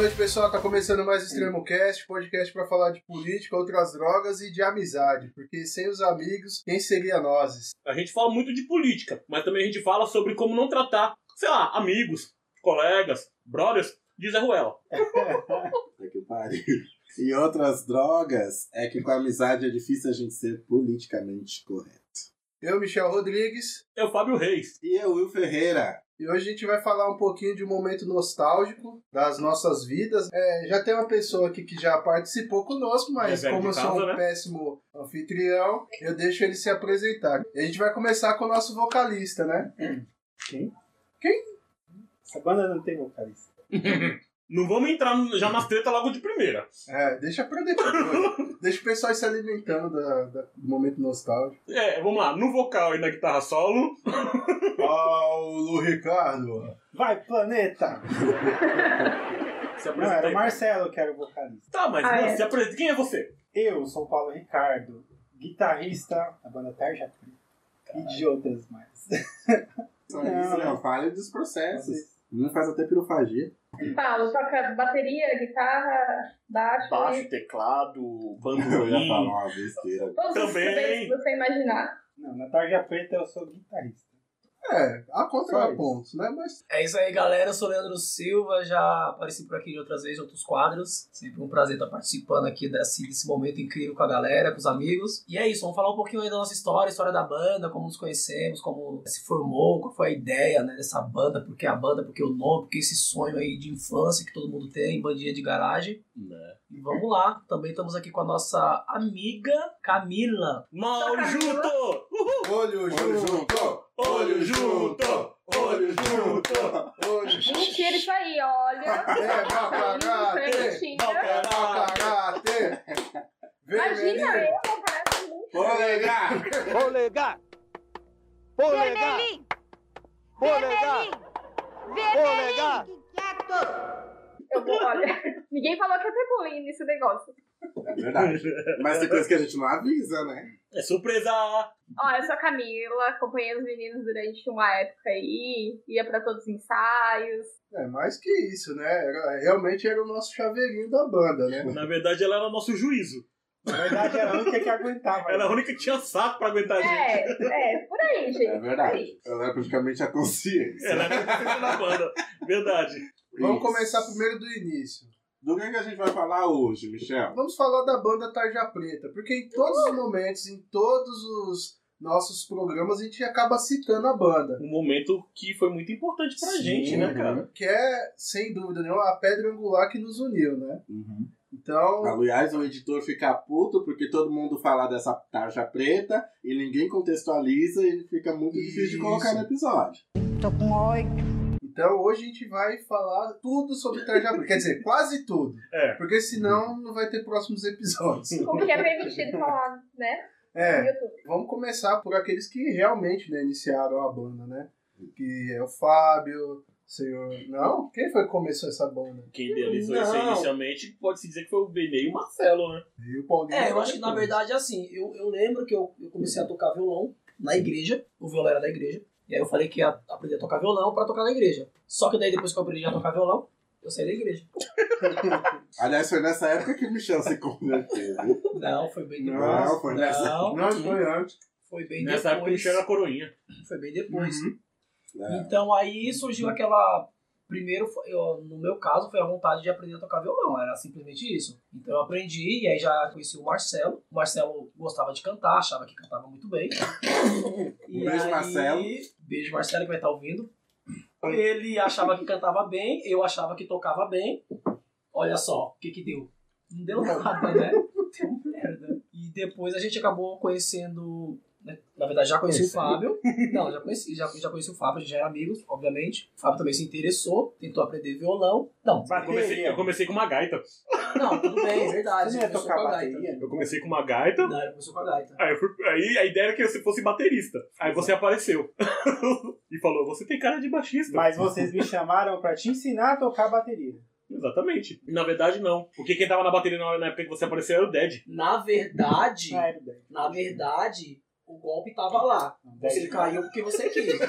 noite, pessoal. Tá começando mais Extremo Cast, podcast para falar de política, outras drogas e de amizade. Porque sem os amigos, quem seria nós? A gente fala muito de política, mas também a gente fala sobre como não tratar, sei lá, amigos, colegas, brothers de Zé Ruela. É que pariu. E outras drogas é que com a amizade é difícil a gente ser politicamente correto. Eu, Michel Rodrigues. Eu, Fábio Reis. E eu, Will Ferreira. E hoje a gente vai falar um pouquinho de um momento nostálgico das nossas vidas. É, já tem uma pessoa aqui que já participou conosco, mas É como eu sou um né? péssimo anfitrião, eu deixo ele se apresentar. E a gente vai começar com o nosso vocalista, né? Essa banda não tem vocalista. Não vamos entrar já nas tretas logo de primeira. É, deixa pra depois. deixa o pessoal se alimentando da- da- do momento nostálgico. É, vamos lá. No vocal e na guitarra solo, Paulo Ricardo. Vai, planeta! se Não, apresenta era aí. o Marcelo que era o vocalista. Tá, mas Ah, mano, é. se apresenta. Quem é você? Eu sou o Paulo Ricardo, guitarrista da banda Tarja e de outras mais. Só Não, isso, né? não. Fale dos processos. Um faz até pirofagia. Paulo toca bateria, guitarra, baixo, Baixo, e teclado, Eu ia falar bandolim. uma besteira. todos Também. que você imaginar. Não, na Tarja Preta eu sou guitarrista. É, há contrapontos, né? Mas É isso aí, galera. Eu sou o Leandro Silva, já apareci por aqui de outras vezes, em outros quadros. Sempre um prazer estar participando aqui desse, desse momento incrível com a galera, com os amigos. E é isso, vamos falar um pouquinho aí da nossa história, história da banda, como nos conhecemos, como se formou, qual foi a ideia né, dessa banda, por que a banda, por que o nome, por que esse sonho aí de infância que todo mundo tem, bandinha de garagem. Né. E vamos lá, também estamos aqui com a nossa amiga Camila. Mal junto! Uhul! olho Olho junto! Olho junto! Olho junto! Mentira isso aí, olha. É, mau caráter. Imagina, Vermelhinho. eu parece muito. Polegar! Polegar! Polegar! Vermelhinho! Polegar! Polegar! Eu vou, olha. Ninguém falou que ia ter bullying nesse negócio. É verdade. Mas tem coisa que a gente não avisa, né? É surpresa! Ó, eu sou a Camila, acompanhei os meninos durante uma época aí, ia pra todos os ensaios. É, mais que isso, né? Era- realmente era o nosso chaveirinho da banda, né? Na verdade, ela era nosso juízo. Na verdade era a única que aguentava. Ela era a única que tinha saco pra aguentar a gente. É, é, por aí, gente. É verdade. Ela é praticamente a consciência. Ela era a consciência da banda. Verdade. Vamos Isso. começar primeiro do início. Do que, que a gente vai falar hoje, Michel? Vamos falar da banda Tarja Preta, porque em todos os momentos, em todos os nossos programas, a gente acaba citando a banda. Um momento que foi muito importante pra Sim, gente, né, cara? Que é, sem dúvida nenhuma, a pedra angular que nos uniu, né? Uhum. Então, Aliás, o editor fica puto porque todo mundo fala dessa tarja preta e ninguém contextualiza e fica muito difícil de Isso. colocar no episódio. Tô com oito. Então hoje a gente vai falar tudo sobre Tarja Preta. Quer dizer, quase tudo. É. Porque senão não vai ter próximos episódios. Como que é permitido falar, né? É, vamos começar por aqueles que realmente né, iniciaram a banda, né? Que é o Fábio, o senhor. Não? Quem foi que começou essa banda? Quem idealizou isso Não. inicialmente pode-se dizer que foi o Benê e o Marcelo, né? E o Paulinho. É, eu acho que na verdade é assim. Eu, eu lembro que eu, eu comecei a tocar violão na igreja, o violão era da igreja. E aí eu falei que ia aprender a tocar violão pra tocar na igreja. Só que daí depois que eu aprendi a tocar violão, eu saí da igreja. Aliás, foi nessa época que o Michel se converteu. Não, foi bem depois. Não, foi nessa. Não, Não, foi antes. foi bem Nessa época o depois. Michel era coroinha. Foi bem depois. É. Então aí surgiu aquela. Primeiro, eu, no meu caso, foi a vontade de aprender a tocar violão. Era simplesmente isso. Então eu aprendi e aí já conheci o Marcelo. O Marcelo gostava de cantar, achava que cantava muito bem. Um beijo, aí- Marcelo. Beijo, Marcelo, que vai estar ouvindo. Ele achava que cantava bem, eu achava que tocava bem. Olha só, o que que deu? Não deu nada, né? Deu merda. E depois a gente acabou conhecendo. Né? Na verdade, já conheci o Fábio. Não, já conheci, já, já conheci o Fábio, a gente já era amigos, obviamente. O Fábio também se interessou, tentou aprender violão. Não, Eu comecei, eu comecei com uma gaita. não, tudo bem, é verdade. Você não ia tocar com a gaita. bateria? Eu comecei com uma gaita. Não, ele começou com a gaita. Aí, eu fui- aí a ideia era que você fosse baterista. Aí você apareceu. e falou: Você tem cara de baixista. Mas vocês me chamaram pra te ensinar a tocar bateria. Exatamente. Na verdade, não. Porque quem tava na bateria na na época que você apareceu era o Dead. Na verdade, Ah, na verdade, o golpe tava lá. Você caiu porque você quis.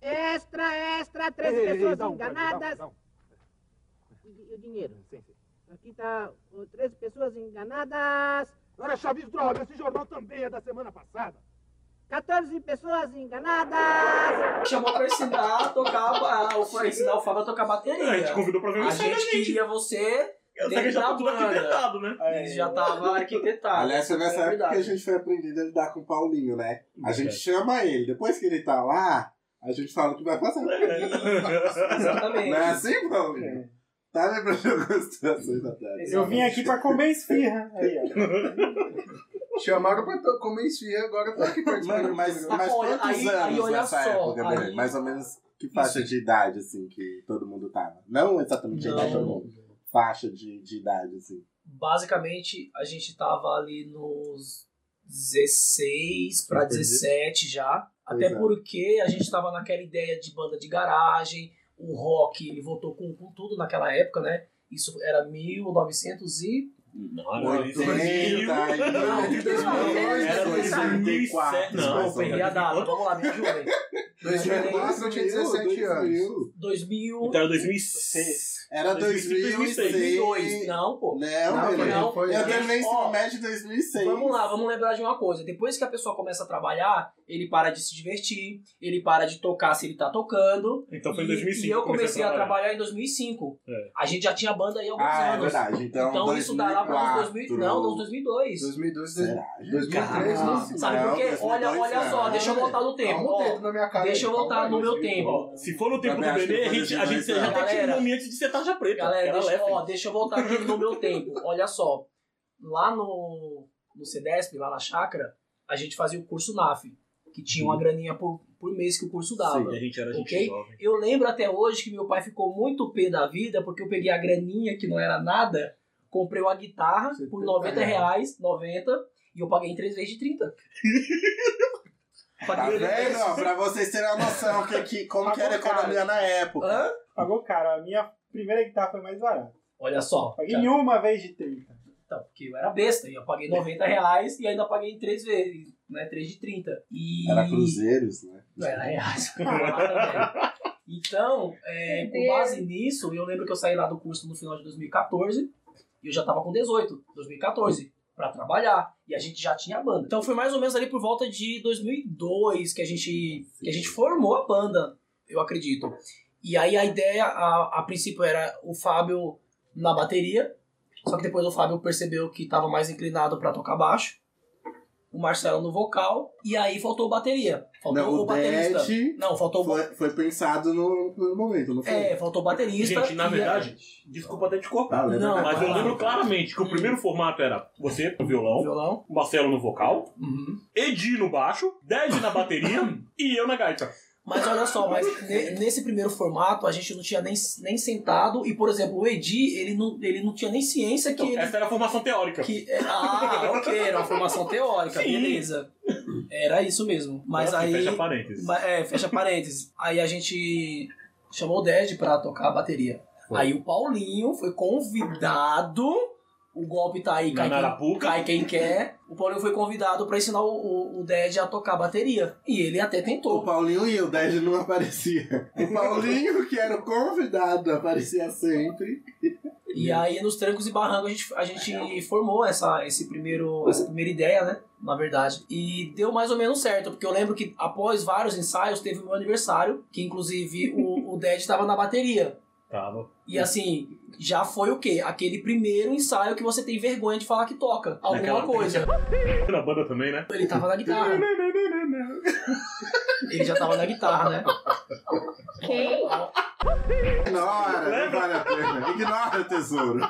Extra, extra, três pessoas enganadas. e o dinheiro? Aqui tá ó, 13 pessoas enganadas. Ora, Chaves, droga, esse jornal também é da semana passada. 14 pessoas enganadas. Chamou pra ensinar a tocar, pra ensinar o Fábio a tocar bateria. A gente convidou pra ver o A gente. queria você Eu sei que já da tá tudo banda. arquitetado, né? É, Isso já tava arquitetado. Aliás, foi nessa É época que a gente foi aprendendo a lidar com o Paulinho, né? A gente É. chama ele, depois que ele tá lá, a gente fala o que vai fazer. Exatamente. Não é assim, Paulinho? É. Tá lembrando de algumas situações atrás. Eu vim aqui pra comer esfirra. Aí, ó. Chamaram pra comer esfirra, agora tô aqui participando. Mas, mas Olha, quantos aí- anos aí olha nessa só, época, aí-? Mais ou menos que faixa de idade, assim, que todo mundo tava? Não exatamente a idade, todo mundo. Faixa de, de idade, assim. Basicamente, a gente tava ali nos 16 pra 17 já. Pois Até é. porque a gente tava naquela ideia de banda de garagem. O rock, ele voltou com, com tudo naquela época, né? Isso era 1900 e... Não, Não, era 80 2000. e... Não, Era 64, 2007. Não, mais ou Desculpa, errei a data. Vamos lá, me ajudem. 2004 eu tinha 17 anos. 2000... Então era 2006. Era 2006. 2002. Não, pô. Não, Não, não. Foi Eu terminei ensino médio em 2006. Vamos lá, vamos lembrar de uma coisa. Depois que a pessoa começa a trabalhar, ele para de se divertir, ele para de tocar se ele tá tocando. Então foi em E- 2005. E eu comecei a trabalhar em 2005. É. A gente já tinha banda aí há alguns Ah, é anos. verdade. Então, isso dá lá para uns 2000. Não, uns 2002. 2002, Será? 2003, Caramba. não. Sabe por quê? 2002 Olha, olha só, deixa eu voltar no tempo. Ó. na minha cara. Deixa eu voltar no meu tempo. Se for no tempo do que a gente, a gente 2002, já tem Galera. tido um nome antes de ser tarja preta. Galera, era deixa, ó, deixa eu voltar aqui no meu tempo. Olha só. Lá no, no CEDESP, lá na chácara, a gente fazia o curso NAF, que tinha uma graninha por, por mês que o curso dava. E a gente era gente Ok? jovem. Eu lembro até hoje que meu pai ficou muito pé da vida porque eu peguei a graninha que não era nada, comprei uma guitarra Você por tem 90 que pagar. reais, 90, e eu paguei em 3 vezes de 30. Tá Paguei- vendo? Pra vocês terem uma noção que, que, como que era a economia na época. Hã? Pagou caro. A minha primeira guitarra foi mais barata. Olha só. Paguei em uma vez de 30. Então, porque eu era besta, e eu paguei 90 reais e ainda paguei em 3 vezes, né? 3 de 30. E... Era cruzeiros, né? Não era reais. então, é, com base nisso, eu lembro que eu saí lá do curso no final de 2014 e eu já tava com 18, 2014, pra trabalhar. E a gente já tinha a banda. Então foi mais ou menos ali por volta de 2002 que a gente, que a gente formou a banda, eu acredito. E aí a ideia, a, a princípio, era o Fábio na bateria, só que depois o Fábio percebeu que estava mais inclinado pra tocar baixo. O Marcelo no vocal, e aí faltou bateria. Faltou Não, o o baterista. Não, faltou foi, foi pensado no, no momento, não foi? é, faltou o baterista. Gente, na verdade, desculpa até te cortar. Ah, lembra? Não, Mas eu lembro claramente que o primeiro formato era você no violão, Violão. o Marcelo no vocal, Uhum. Edi no baixo, Ded na bateria e eu na gaita. Mas olha só, mas ne- nesse primeiro formato a gente não tinha nem, nem sentado. E, por exemplo, o Edi, ele não, ele não tinha nem ciência que Então, ele. essa era a formação teórica. Que, é- ah, ok, era uma formação teórica, Sim. beleza. Era isso mesmo. Mas Assim, aí. Fecha parênteses. É, fecha parênteses. Aí a gente chamou o Ded pra tocar a bateria. Foi. Aí o Paulinho foi convidado. O golpe tá aí, cai quem, cai quem quer. O Paulinho foi convidado pra ensinar o, o, o Ded a tocar a bateria. E ele até O tentou. Paulinho ia, o Ded não aparecia. O Paulinho, que era o convidado, aparecia sempre. E aí, nos trancos e barrancos, a gente, a gente formou essa, esse primeiro, essa primeira ideia, né? Na verdade. E deu mais ou menos certo, porque eu lembro que após vários ensaios, teve o meu aniversário, que inclusive o, o Ded estava na bateria. Tava. E assim, já foi o quê? Aquele primeiro ensaio que você tem vergonha de falar que toca alguma Naquela- coisa. Na banda também, né? Ele tava na guitarra. Ele já tava na guitarra, né? Quem? Ignora, não vale a pena. Ignora, tesouro.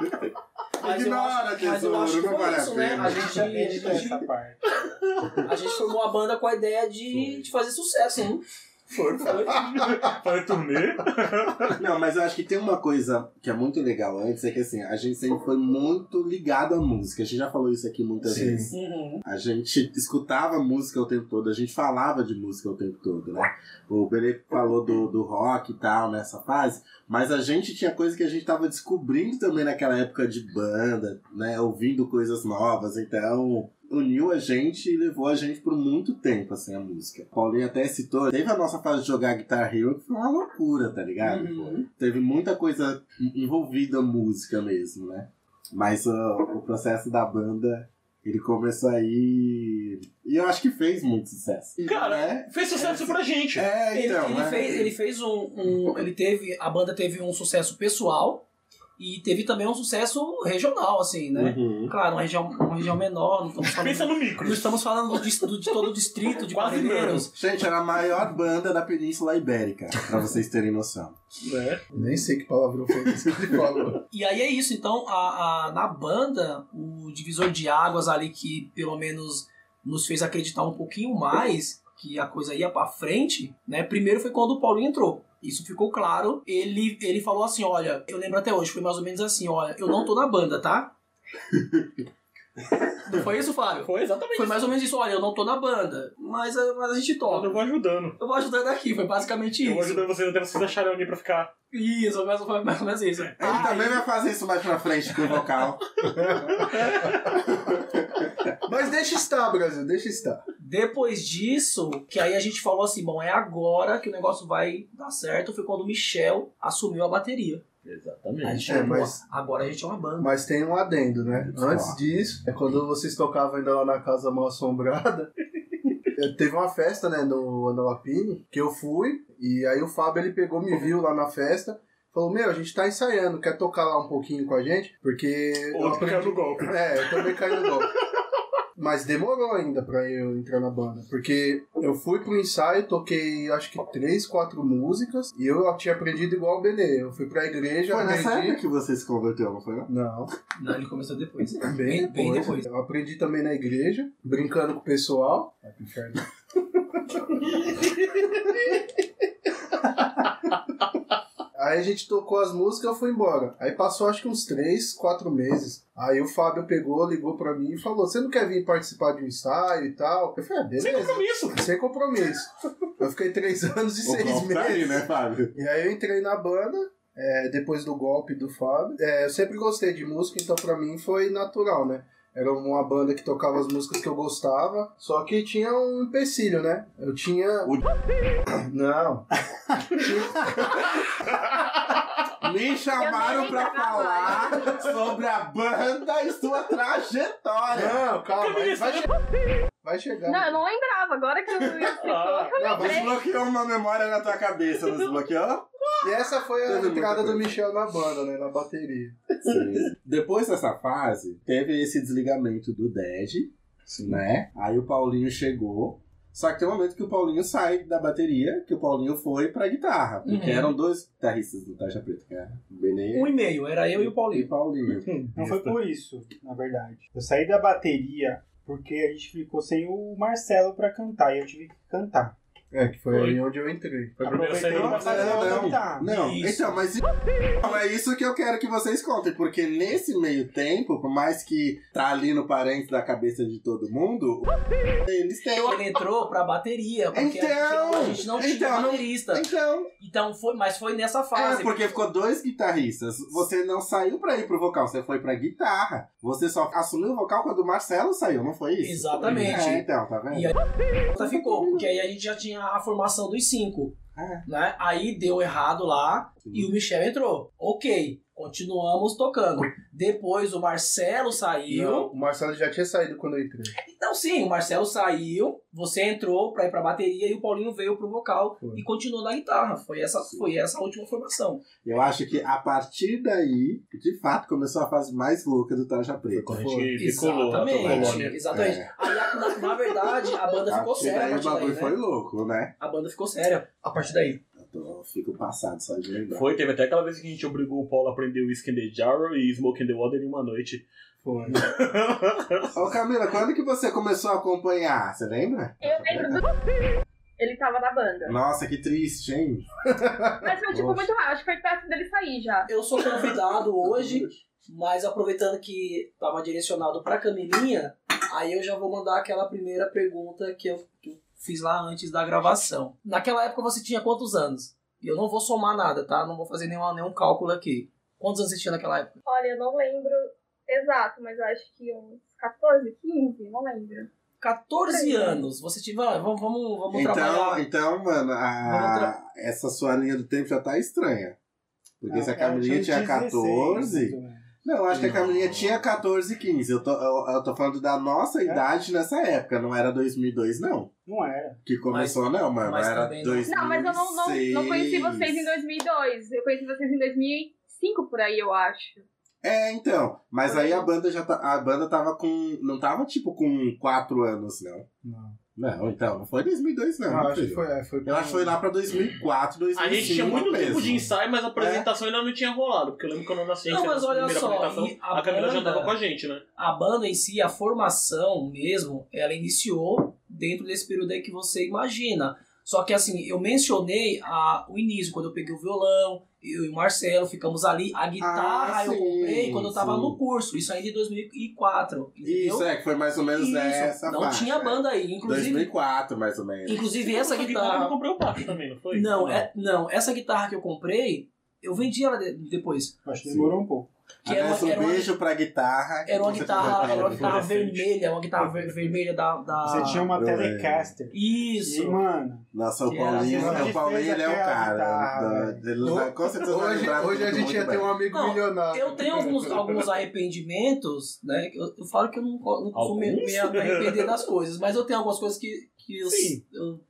Mas Ignora, acho, mas eu acho que tesouro, não foi vale a isso, né? pena. A Já edita gente, essa parte. a gente formou a banda com a ideia de, de fazer sucesso, hein? Foi, foi. Fazer turnê. Não, mas eu acho que tem uma coisa que é muito legal antes, é que assim, a gente sempre foi muito ligado à música. A gente já falou isso aqui muitas Sim. vezes. Uhum. A gente escutava música o tempo todo, a gente falava de música o tempo todo, né? O Belê falou do, do rock e tal nessa fase, mas a gente tinha coisa que a gente tava descobrindo também naquela época de banda, né? Ouvindo coisas novas, então uniu a gente e levou a gente por muito tempo, assim, a música. Paulinho até citou, teve a nossa fase de jogar Guitar Hero, que foi uma loucura, tá ligado? Uhum. Teve muita coisa envolvida música mesmo, né? Mas ó, o processo da banda, ele começou aí. E eu acho que fez muito sucesso. Cara, né? fez sucesso pra gente. É, Ele, então. ele né? fez, ele fez um, um- Ele teve. A banda teve um sucesso pessoal e teve também um sucesso regional, assim, né? Uhum. Claro, uma região, uma região menor, não estamos falando. Pensa no micro. Não estamos falando do, dis- do- de todo o distrito de Quase Parelheiros. Gente, era a maior banda da Península Ibérica, pra vocês terem noção. Né? Nem sei que palavrão foi esse que ele falou. E aí é isso, então a, a- na banda, o divisor de águas ali que pelo menos nos fez acreditar um pouquinho mais que a coisa ia pra frente, né? Primeiro foi quando o Paulinho entrou. Isso ficou claro. Ele, ele falou assim: olha, eu lembro até hoje, foi mais ou menos assim: olha, eu não tô na banda, tá? Não foi isso, Fábio? Foi exatamente Foi isso. mais ou menos isso: olha, eu não tô na banda, mas, a- mas a gente Eu toca. vou ajudando. Eu vou ajudando aqui, foi basicamente Eu vou isso. ajudando vocês até vocês acharem alguém pra ficar. Isso, foi mais, foi mais ou menos isso. Ele Aí- também vai fazer isso mais pra frente com o vocal. Mas deixa estar, Brasil, deixa estar. Depois disso, que aí a gente falou assim, bom, é agora que o negócio vai dar certo, foi quando o Michel assumiu a bateria. A Exatamente. gente É, falou, mas- agora a gente é uma banda. Mas tem um adendo, né? Antes disso, é quando vocês tocavam ainda lá na Casa Mal Assombrada. eh, Teve uma festa, né, no Andalapine, que eu fui, e aí o Fábio ele pegou, me viu lá na festa, falou: Meu, a gente tá ensaiando, quer tocar lá um pouquinho com a gente? Porque. eu Outro caiu no golpe. É, eu também caí no golpe. Mas demorou ainda pra eu entrar na banda. Porque eu fui pro ensaio, toquei acho que três, quatro músicas. E eu tinha aprendido igual o Benê. Eu fui pra igreja, Foi nessa aprendi. época que você se converteu, não foi? Não? Não, Não, ele começou depois. bem, Bem- depois. bem depois. Eu aprendi também na igreja, brincando com o pessoal. Vai pro inferno. Aí a gente tocou as músicas e foi embora. Aí passou acho que uns três, quatro meses. Aí o Fábio pegou, ligou pra mim e falou: Você não quer vir participar de um ensaio e tal? Eu falei: ah, Sem beleza. compromisso. Sem compromisso. Eu fiquei três anos e O seis golpe tá aí, meses. né, Fábio? E aí eu entrei na banda, é, depois do golpe do Fábio. É, eu sempre gostei de música, então pra mim foi natural, né? Era uma banda que tocava as músicas que eu gostava, só que tinha um empecilho, né? Eu tinha. O- Não. Me chamaram pra falar sobre a banda e sua trajetória. Não, calma. Vai, vai che- vai chegar. Não, eu não lembrava. Agora que eu explicou, Ah, eu não, lembrei. Desbloqueou uma memória na tua cabeça, não desbloqueou? E essa foi a Teve entrada do. Michel na banda, né? Na bateria. Depois dessa fase, teve esse desligamento do Ded, né? Aí o Paulinho chegou. Só que tem um momento que o Paulinho sai da bateria, que o Paulinho foi pra guitarra. Porque Uhum. eram dois guitarristas do Tarja Preta, que era o Benê Um e meio, era eu e o e Paulinho. Paulinho. Não foi por isso, na verdade. Eu saí da bateria porque a gente ficou sem o Marcelo pra cantar e eu tive que cantar. É, que foi, Foi. aí onde eu entrei. Foi a primeira Aproveitei saída do não. Não, Isso. então, mas não é isso que eu quero que vocês contem, porque nesse meio tempo, por mais que tá ali no parente da cabeça de todo mundo, eles têm. Ele entrou pra bateria, porque a, gente, Então, a gente não tinha então, não- baterista. Então, Então foi, mas foi nessa é, fase. porque ficou dois guitarristas. Você não saiu pra ir pro vocal, você foi pra guitarra. Você só assumiu o vocal quando o Marcelo saiu, não foi isso? Exatamente. É, então, tá vendo? E aí Então ficou, porque aí a gente já tinha a formação dos cinco. É. Né? Aí deu errado lá e o Michel entrou. Ok, continuamos tocando. Depois o Marcelo saiu. Não, o Marcelo já tinha saído quando eu entrei. Então sim, o Marcelo saiu, você entrou pra ir pra bateria e o Paulinho veio pro vocal Foi. e continuou na guitarra. Foi essa, foi essa a última formação. Eu acho que a partir daí, de fato, começou a fase mais louca do Tarja Preta. Quando a gente decolou na Exatamente, colônia. exatamente. É. Aí, a- na, na verdade, a banda A ficou séria a daí o partir daí, né? foi louco, né? A banda ficou séria a partir daí. Eu tô- fico passado só de lembrar. Foi, teve até aquela vez que a gente obrigou o Paulo a aprender Whiskey in the Jar e Smoke in the Water em uma noite. Foi. Ô Camila, quando que você começou a acompanhar? Você lembra? Eu lembro do. Ele tava na banda. Nossa, que triste, hein? Mas foi tipo muito rápido. Acho que foi perto dele sair já. Eu sou convidado hoje, mas aproveitando que estava direcionado para Camilinha, aí eu já vou mandar aquela primeira pergunta que eu, que eu fiz lá antes da gravação. Naquela época você tinha quantos anos? E eu não vou somar nada, tá? Não vou fazer nenhuma, nenhum cálculo aqui. Quantos anos você tinha naquela época? Olha, eu não lembro exato, mas eu acho que uns 14, 15, não lembro. 14 É. anos. Você ah, Vamos, vamos, vamos Então, trabalhar. então, mano, a- tra- essa sua linha do tempo já tá estranha. Porque se a Não, ela Camilinha tinha 16, 14. mais ou menos. Não, acho que a Camilinha tinha 14 e 15. Eu tô, eu, eu tô falando da nossa idade nessa época, não era 2002, não. Não era. Que começou, não, mano. mas Era também não. 2006. Não, mas eu não, não, não conheci vocês em 2002. Eu conheci vocês em 2005 por aí, eu acho. É, então. Mas aí a banda já tá, a banda tava com. Não tava tipo com 4 anos, não. Não. Não, então, não foi 2002, não. Ah, acho que foi, é, foi Eu acho que foi lá pra 2004, 2005. A gente tinha muito mesmo. tempo de ensaio, mas a apresentação ainda não tinha rolado. Porque eu lembro que eu nasci, a gente Não, mas olha primeira só, apresentação, a a Camila já banda- andava com a gente, né? A banda em si, a formação mesmo, ela iniciou dentro desse período aí que você imagina. Só que assim, eu mencionei a, o início, quando eu peguei o violão, eu e o Marcelo ficamos ali. A guitarra Ah, eu sim, comprei quando eu tava sim. no curso. Isso ainda em 2004. Entendeu? Isso, é, que foi mais ou menos Isso, essa Não faixa, tinha é. banda aí. Inclusive, 2004, mais ou menos. inclusive essa Eu guitarra. comprei o baixo também, não foi? Não, é, não, essa guitarra que eu comprei, eu vendi ela de- depois. Acho que Sim. demorou um pouco. Que era, Aliás, um era uma- beijo pra guitarra. era uma guitarra, era uma guitarra vermelha, uma guitarra ver- vermelha da. da... Você tinha uma eu. Telecaster. Isso. E, mano, Nossa, o Que era Paulinho, assim, o Paulinho ele é o cara. com certeza vai Hoje, a gente ia ter um amigo milionário. Eu tenho alguns, alguns arrependimentos, né? Eu, eu falo que eu não, não costumo me, arrepender das coisas, mas eu tenho algumas coisas que, que eu, eu,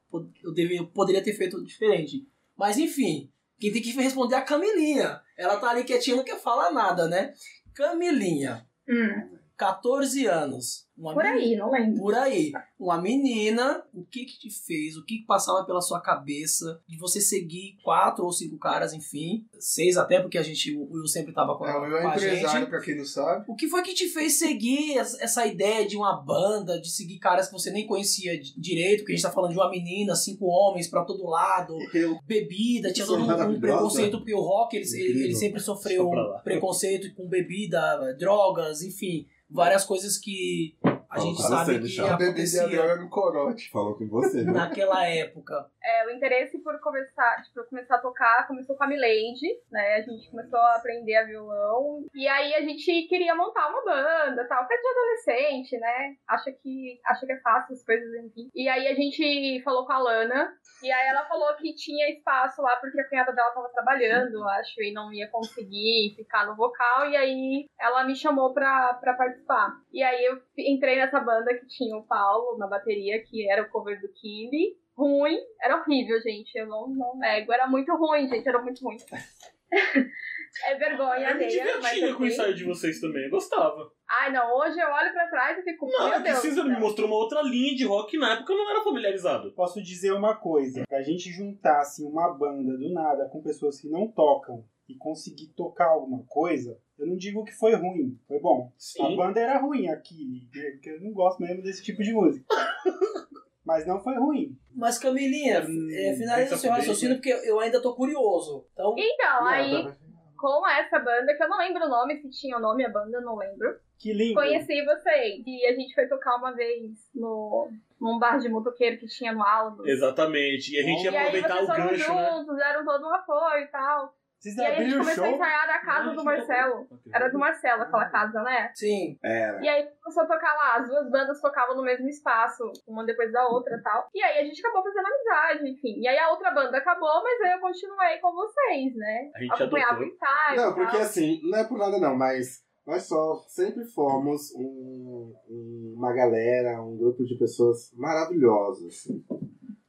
eu, deve- eu poderia ter feito diferente. Mas enfim, quem tem que responder é a Camilinha. Ela tá ali quietinha, não quer falar nada, né? Camilinha, Hum, 14 anos. Uma por menina- aí, não lembro. por aí. Uma menina, o que que te fez? O que que passava pela sua cabeça de você seguir quatro ou cinco caras, enfim, seis até, porque a gente, o Will sempre tava com, É, o com Will é a empresário, gente. pra quem não sabe. O que foi que te fez seguir es- essa ideia de uma banda, de seguir caras que você nem conhecia di- direito, porque a gente tá falando de uma menina, cinco homens pra todo lado, Eu- bebida, tinha todo um, preconceito, porque o rock, ele, ele, ele sempre sofreu preconceito com bebida, drogas, enfim, várias coisas que a Falou gente sabe você, que Michel. A bebida a acontecia droga no corote. Falou com você, né? naquela época. É, o interesse por começar, tipo, começar a tocar começou com a Milady, né? A gente começou a aprender a violão. E aí a gente queria montar uma banda tal. Coisa de adolescente, né? Acha que, acha que é fácil as coisas, enfim. E aí a gente falou com a Lana. E aí ela falou que tinha espaço lá porque a cunhada dela tava trabalhando, acho, e não ia conseguir ficar no vocal. E aí ela me chamou pra, pra participar. E aí eu entrei nessa banda que tinha o Paulo na bateria, que era o cover do Killy ruim, era horrível, gente. Eu não, não nego. Era muito ruim, gente. Era muito ruim. é vergonha, Eu me divertia com o ensaio de vocês também, eu gostava. Ai, não. Hoje eu olho pra trás e fico, Não, meu é Deus. do me mostrou uma outra linha de rock que na época eu não era familiarizado. posso dizer uma coisa. Pra gente juntar assim, uma banda do nada com pessoas que não tocam e conseguir tocar alguma coisa, eu não digo que foi ruim, foi bom. A Sim. banda era ruim aqui, né, porque eu não gosto mesmo desse tipo de música. Mas não foi ruim. Mas Camilinha, Hum, é, finaliza o seu raciocínio, porque eu ainda tô curioso. Então, Então, aí, Nada, com essa banda, que eu não lembro o nome, se tinha o nome a banda, eu não lembro. Que lindo. Conheci vocês. E a gente foi tocar uma vez no, num bar de motoqueiro que tinha no Aldo. Exatamente. E a gente ia E aí aproveitar vocês o foram gancho, né? juntos, deram todo um apoio e tal. Vocês E aí a gente começou a ensaiar na casa do Marcelo. Era do Marcelo aquela casa, né? sim. Era. E aí começou a tocar lá, as duas bandas tocavam no mesmo espaço, uma depois da outra e tal. E aí a gente acabou fazendo amizade, enfim. E aí a outra banda acabou, mas aí eu continuei com vocês, né? A gente Acompanhava o ensaio. Não, porque tal. assim, não é por nada não, mas nós só sempre fomos um- um- uma galera, um grupo de pessoas maravilhosas.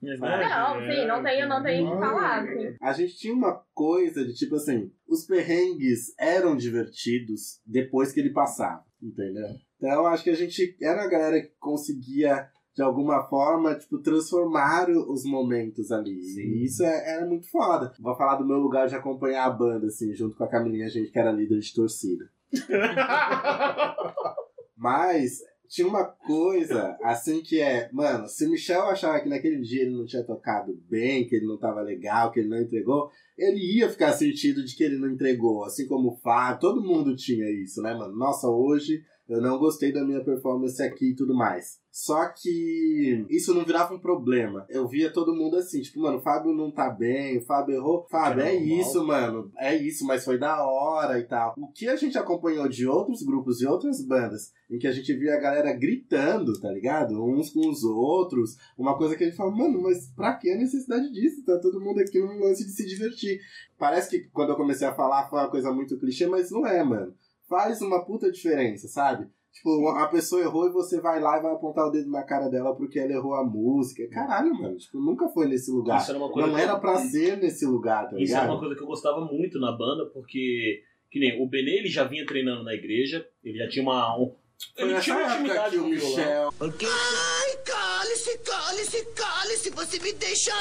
Assim. Não, sim, não tenho, não tenho o que falar, assim. A gente tinha uma coisa de tipo assim, os perrengues eram divertidos depois que ele passava, entendeu? Então acho que a gente era a galera que conseguia de alguma forma, tipo, transformar os momentos ali. E isso é- era muito foda. Vou falar do meu lugar de acompanhar a banda, assim, junto com a Camilinha, a gente que era líder de torcida. Mas tinha uma coisa assim que é, mano, se o Michel achava que naquele dia ele não tinha tocado bem, que ele não tava legal, que ele não entregou, ele ia ficar sentido de que ele não entregou, assim como o Fábio, todo mundo tinha isso, né, mano? Nossa, hoje eu não gostei da minha performance aqui e tudo mais. Só que isso não virava um problema. Eu via todo mundo assim, tipo, mano, o Fábio não tá bem, o Fábio errou. Fábio, é, É isso, mano. É isso, mas foi da hora e tal. O que a gente acompanhou de outros grupos e outras bandas, em que a gente via a galera gritando, tá ligado? Uns com os outros. Uma coisa que a gente fala, mano, mas pra que a necessidade disso? Tá todo mundo aqui num lance de se divertir. Parece que quando eu comecei a falar foi uma coisa muito clichê, mas não é, mano. Faz uma puta diferença, sabe? Tipo, a pessoa errou e você vai lá e vai apontar o dedo na cara dela porque ela errou a música. Caralho, mano. Tipo, nunca foi nesse lugar. Isso era uma coisa Não que- era pra ser nesse lugar, tá Isso é ligado? uma coisa que eu gostava muito na banda, porque, que nem o Benê, ele já vinha treinando na igreja, ele já tinha uma. Um, ele tinha uma intimidade o com violão. Michel. Ai, cale-se, cale-se, cale-se, você me deixa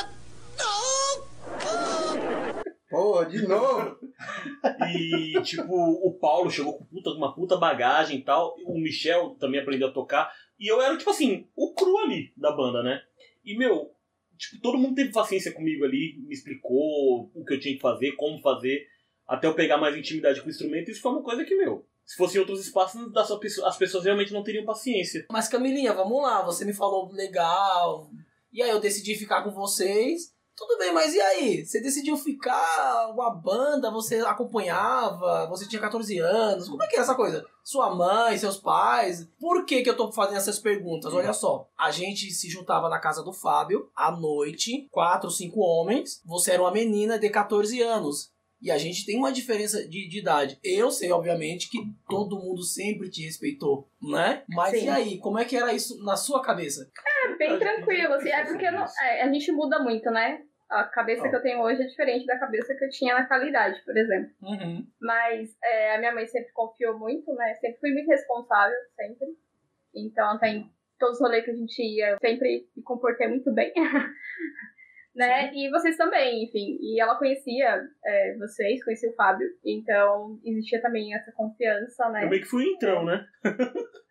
louco! Porra, de novo! E, tipo, o Paulo chegou com puta, uma puta bagagem e tal. O Michel também aprendeu a tocar. E eu era, tipo assim, o cru ali da banda, né? E, meu, tipo, todo mundo teve paciência comigo ali, me explicou o que eu tinha que fazer, como fazer, até eu pegar mais intimidade com o instrumento. Isso foi uma coisa que, meu, se fosse em outros espaços, as pessoas realmente não teriam paciência. Mas Camilinha, vamos lá, você me falou legal. E aí eu decidi ficar com vocês. Tudo bem, mas e aí? Você decidiu ficar uma banda, você acompanhava, você tinha 14 anos. Como é que é essa coisa? Sua mãe, seus pais. Por que que eu tô fazendo essas perguntas? Olha só, a gente se juntava na casa do Fábio à noite, quatro, cinco homens. Você era uma menina de 14 anos. E a gente tem uma diferença de, de idade. Eu sei, obviamente, que todo mundo sempre te respeitou, né? Mas Sim. e aí, como é que era isso na sua cabeça? É bem tranquilo, assim. É porque não- é, a gente muda muito, né? A cabeça Ah. que eu tenho hoje é diferente da cabeça que eu tinha naquela idade, por exemplo. Uhum. Mas é, a minha mãe sempre confiou muito, né? Sempre fui muito responsável, sempre. Então, até em todos os rolês que a gente ia, eu sempre me comportei muito bem. né? E vocês também, enfim. E ela conhecia é, vocês, conhecia o Fábio. Então, existia também essa confiança, né? Eu meio que fui entrão, né?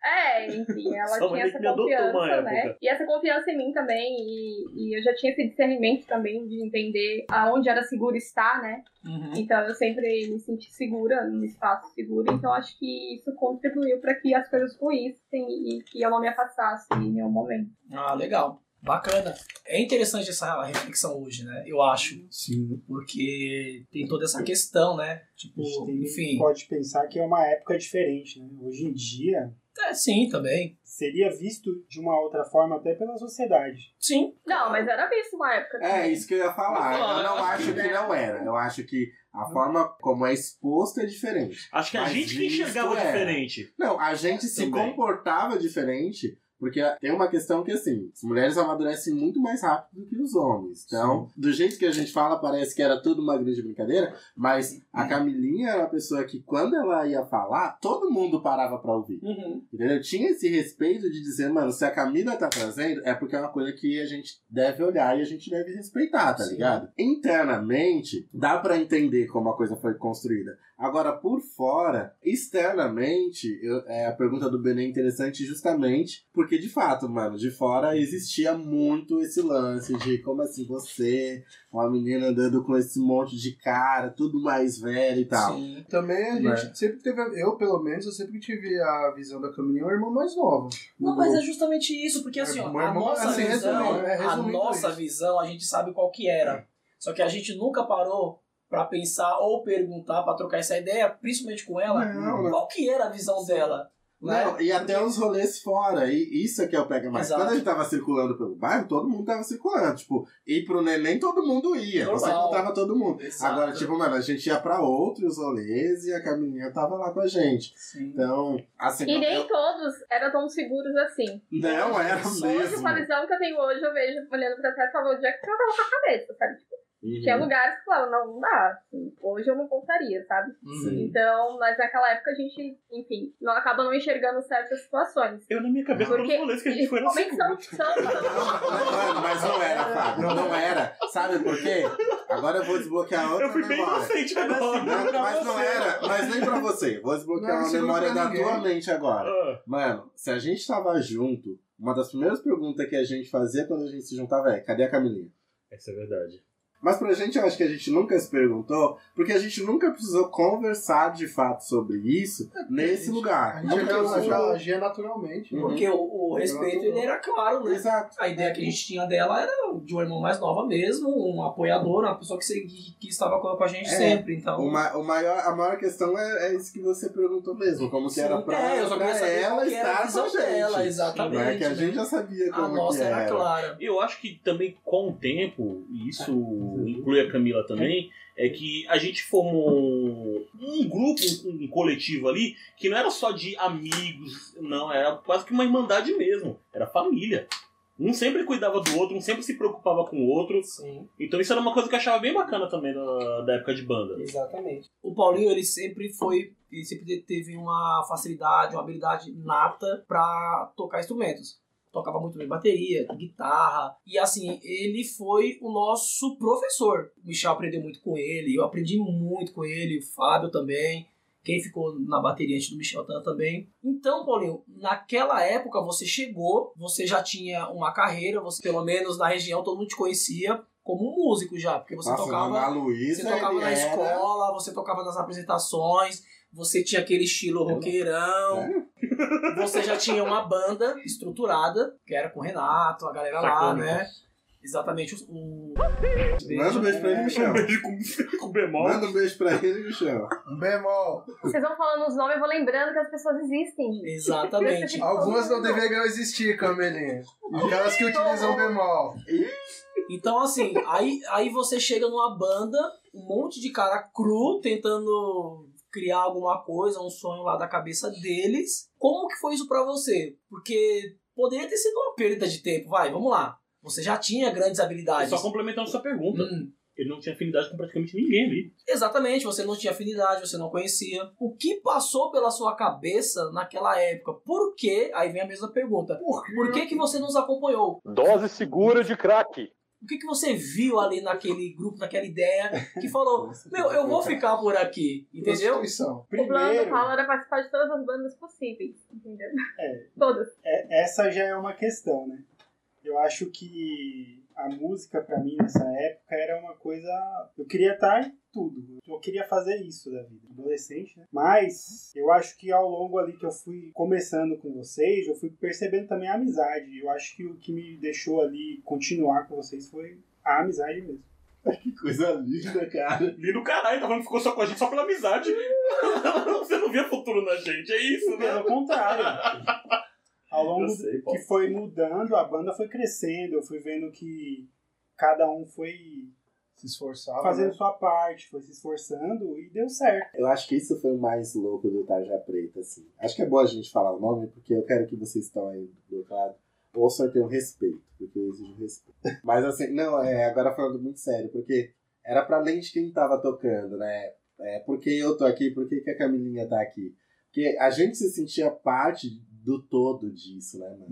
É, enfim, ela mãe tinha essa confiança, né? época. E essa confiança em mim também, e, e eu já tinha esse discernimento também de entender aonde era seguro estar, né? Uhum. Então eu sempre me senti segura, num espaço seguro, então acho que isso contribuiu para que as coisas fluíssem e que eu não me afastasse em nenhum momento. Ah, legal. Bacana. É interessante essa reflexão hoje, né? Eu acho. Sim. Porque tem toda essa questão, né? Tipo, A gente tem- enfim. pode pensar que é uma época diferente, né? Hoje em dia É, sim, também. seria visto de uma outra forma até pela sociedade. Sim. Não, mas era visto uma época É, também. isso que eu ia falar. Eu não acho que não era. Eu acho que a forma como é exposto é diferente. Acho que a Mas gente que enxergava é. diferente. Não, a gente se Também. comportava diferente. Porque tem uma questão que, assim, as mulheres amadurecem muito mais rápido do que os homens. Então, do jeito que a gente fala, parece que era tudo uma grande brincadeira, mas a Camilinha era uma pessoa que, quando ela ia falar, todo mundo parava pra ouvir. Uhum. Entendeu? Tinha esse respeito de dizer, mano, se a Camila tá trazendo, é porque é uma coisa que a gente deve olhar e a gente deve respeitar, tá Sim. ligado? Internamente, dá pra entender como a coisa foi construída. Agora, por fora, externamente, eu- é, a pergunta do Benê é interessante justamente porque, de fato, mano, de fora existia muito esse lance de como assim você, uma menina andando com esse monte de cara, tudo mais velho e tal. Sim. Também a gente Né? sempre teve, eu pelo menos, eu sempre tive a visão da Camilinha uma irmã mais nova. Não, mas é justamente isso, porque assim, É, ó, a irmão, nossa assim, visão, resumindo, é, a resumindo nossa isso. visão, a gente sabe qual que era. Só que a gente nunca parou pra pensar ou perguntar, pra trocar essa ideia, principalmente com ela, Não, qual que era a visão dela. Né? Não, e até os rolês fora, e isso é que é o pega mais. Exato. Quando a gente tava circulando pelo bairro, todo mundo tava circulando. Tipo, ir pro neném, todo mundo ia. Você Normal. contava todo mundo. Exato. Agora, tipo, mano, a gente ia pra outros rolês e a Camilinha tava lá com a gente. Sim. Então, assim. E nem eu- todos eram tão seguros assim. Não era Hoje, mesmo. com a visão que eu tenho hoje, eu vejo olhando pra trás e falo, onde é que eu tava com a cabeça, sabe? Tipo, Uhum. Tinha lugares que falavam, não, não dá. assim, hoje eu não contaria, sabe? Uhum. Então, mas naquela época a gente, enfim, não acaba não enxergando certas situações. Eu, na minha cabeça, todos Porque os rolês que a gente foi era seguro. são, são, Mano, mas não era, Fábio. Não, era. Sabe por quê? Agora eu vou desbloquear outra Eu fui bem memória. inocente agora. Não, mas não era, mas nem pra você. Vou desbloquear Não, uma seguro memória da ninguém. tua mente agora. Ah, Mano, se a gente tava junto, uma das primeiras perguntas que a gente fazia quando a gente se juntava é: cadê a Camilinha? Essa é verdade. Mas pra gente, eu acho que a gente nunca se perguntou, porque a gente nunca precisou conversar de fato sobre isso nesse gente- lugar. A gente Nunca agia naturalmente. né? Porque o, o respeito ele era claro, né? Exato. A ideia que a gente tinha dela era de uma irmã mais nova mesmo, um apoiador, uma pessoa que, se- que, que estava com a gente É. sempre. Então, O, ma- o maior, a maior questão é, é isso que você perguntou mesmo, como que Sim, era pra, é, eu só pra queria saber ela que a estar com a gente. dela, exatamente, Não é que a né? gente já sabia a como nossa que era era. clara. Eu acho que também com o tempo, isso inclui a Camila também, é que a gente formou um grupo, um, um coletivo ali, que não era só de amigos, não, era quase que uma irmandade mesmo, era família. Um sempre cuidava do outro, um sempre se preocupava com o outro. Sim, Então isso era uma coisa que eu achava bem bacana também da, da época de banda. exatamente. O Paulinho, ele sempre foi, ele sempre teve uma facilidade, uma habilidade nata pra tocar instrumentos. Tocava muito bem bateria, guitarra. E assim, ele foi o nosso professor. O Michel aprendeu muito com ele, eu aprendi muito com ele, o Fábio também. Quem ficou na bateria antes do Michel Tan também. Então, Paulinho, naquela época você chegou, você já tinha uma carreira, você pelo menos na região todo mundo te conhecia como músico já, porque você Nossa, tocava na Luísa, você tocava na era- escola, você tocava nas apresentações, você tinha aquele estilo roqueirão. Você já tinha uma banda estruturada, que era com o Renato, a galera lá, né? Exatamente o. o... Manda um beijo pra ele, Michel. Um beijo com, com bemol. Manda um beijo pra ele, Michel. Um bemol. Vocês vão falando os nomes, eu vou lembrando que as pessoas existem. Exatamente. Algumas não deveriam existir, Camelinha. Aquelas que utilizam bemol. Então, assim, aí, aí você chega numa banda, um monte de cara cru tentando criar alguma coisa, um sonho lá da cabeça deles. Como que foi isso pra você? Porque poderia ter sido uma perda de tempo, vai, vamos lá. Você já tinha grandes habilidades. Só complementando sua pergunta. Hum, Ele não tinha afinidade com praticamente ninguém ali. exatamente, você não tinha afinidade, você não conhecia. O que passou pela sua cabeça naquela época? Por que? Aí vem a mesma pergunta. Por que, que você nos acompanhou? Dose segura de crack. O que, que você viu ali naquele grupo, naquela ideia, que falou, meu, eu vou ficar por aqui, entendeu? Prostituição. O plano do Primeiro, Paulo era participar de todas as bandas possíveis, entendeu? É. Todas. é- essa já é uma questão, né? Eu acho que a música pra mim nessa época era uma coisa. Eu queria estar em tudo. Eu queria fazer isso da vida. Adolescente, né? Mas eu acho que ao longo ali que eu fui começando com vocês, eu fui percebendo também a amizade. Eu acho que o que me deixou ali continuar com vocês foi a amizade mesmo. Que coisa linda, cara. Lindo caralho, tá falando que ficou só com a gente só pela amizade. Você não via futuro na gente, é isso, né? Pelo contrário. Ao longo sei, que foi mudando, a banda foi crescendo. Eu fui vendo que cada um foi Se esforçava. fazendo né? sua parte, foi se esforçando e deu certo. Eu acho que isso foi o mais louco do Tarja Preta, assim. Acho que é bom a gente falar o nome, porque eu quero que vocês estão aí do outro lado ouçam e tenham respeito, porque eu exijo respeito. Mas assim, não, é, agora falando muito sério, porque era pra além de quem tava tocando, né? É, por que eu tô aqui, por que, que a Camilinha tá aqui? Porque a gente se sentia parte do todo disso, né, mano?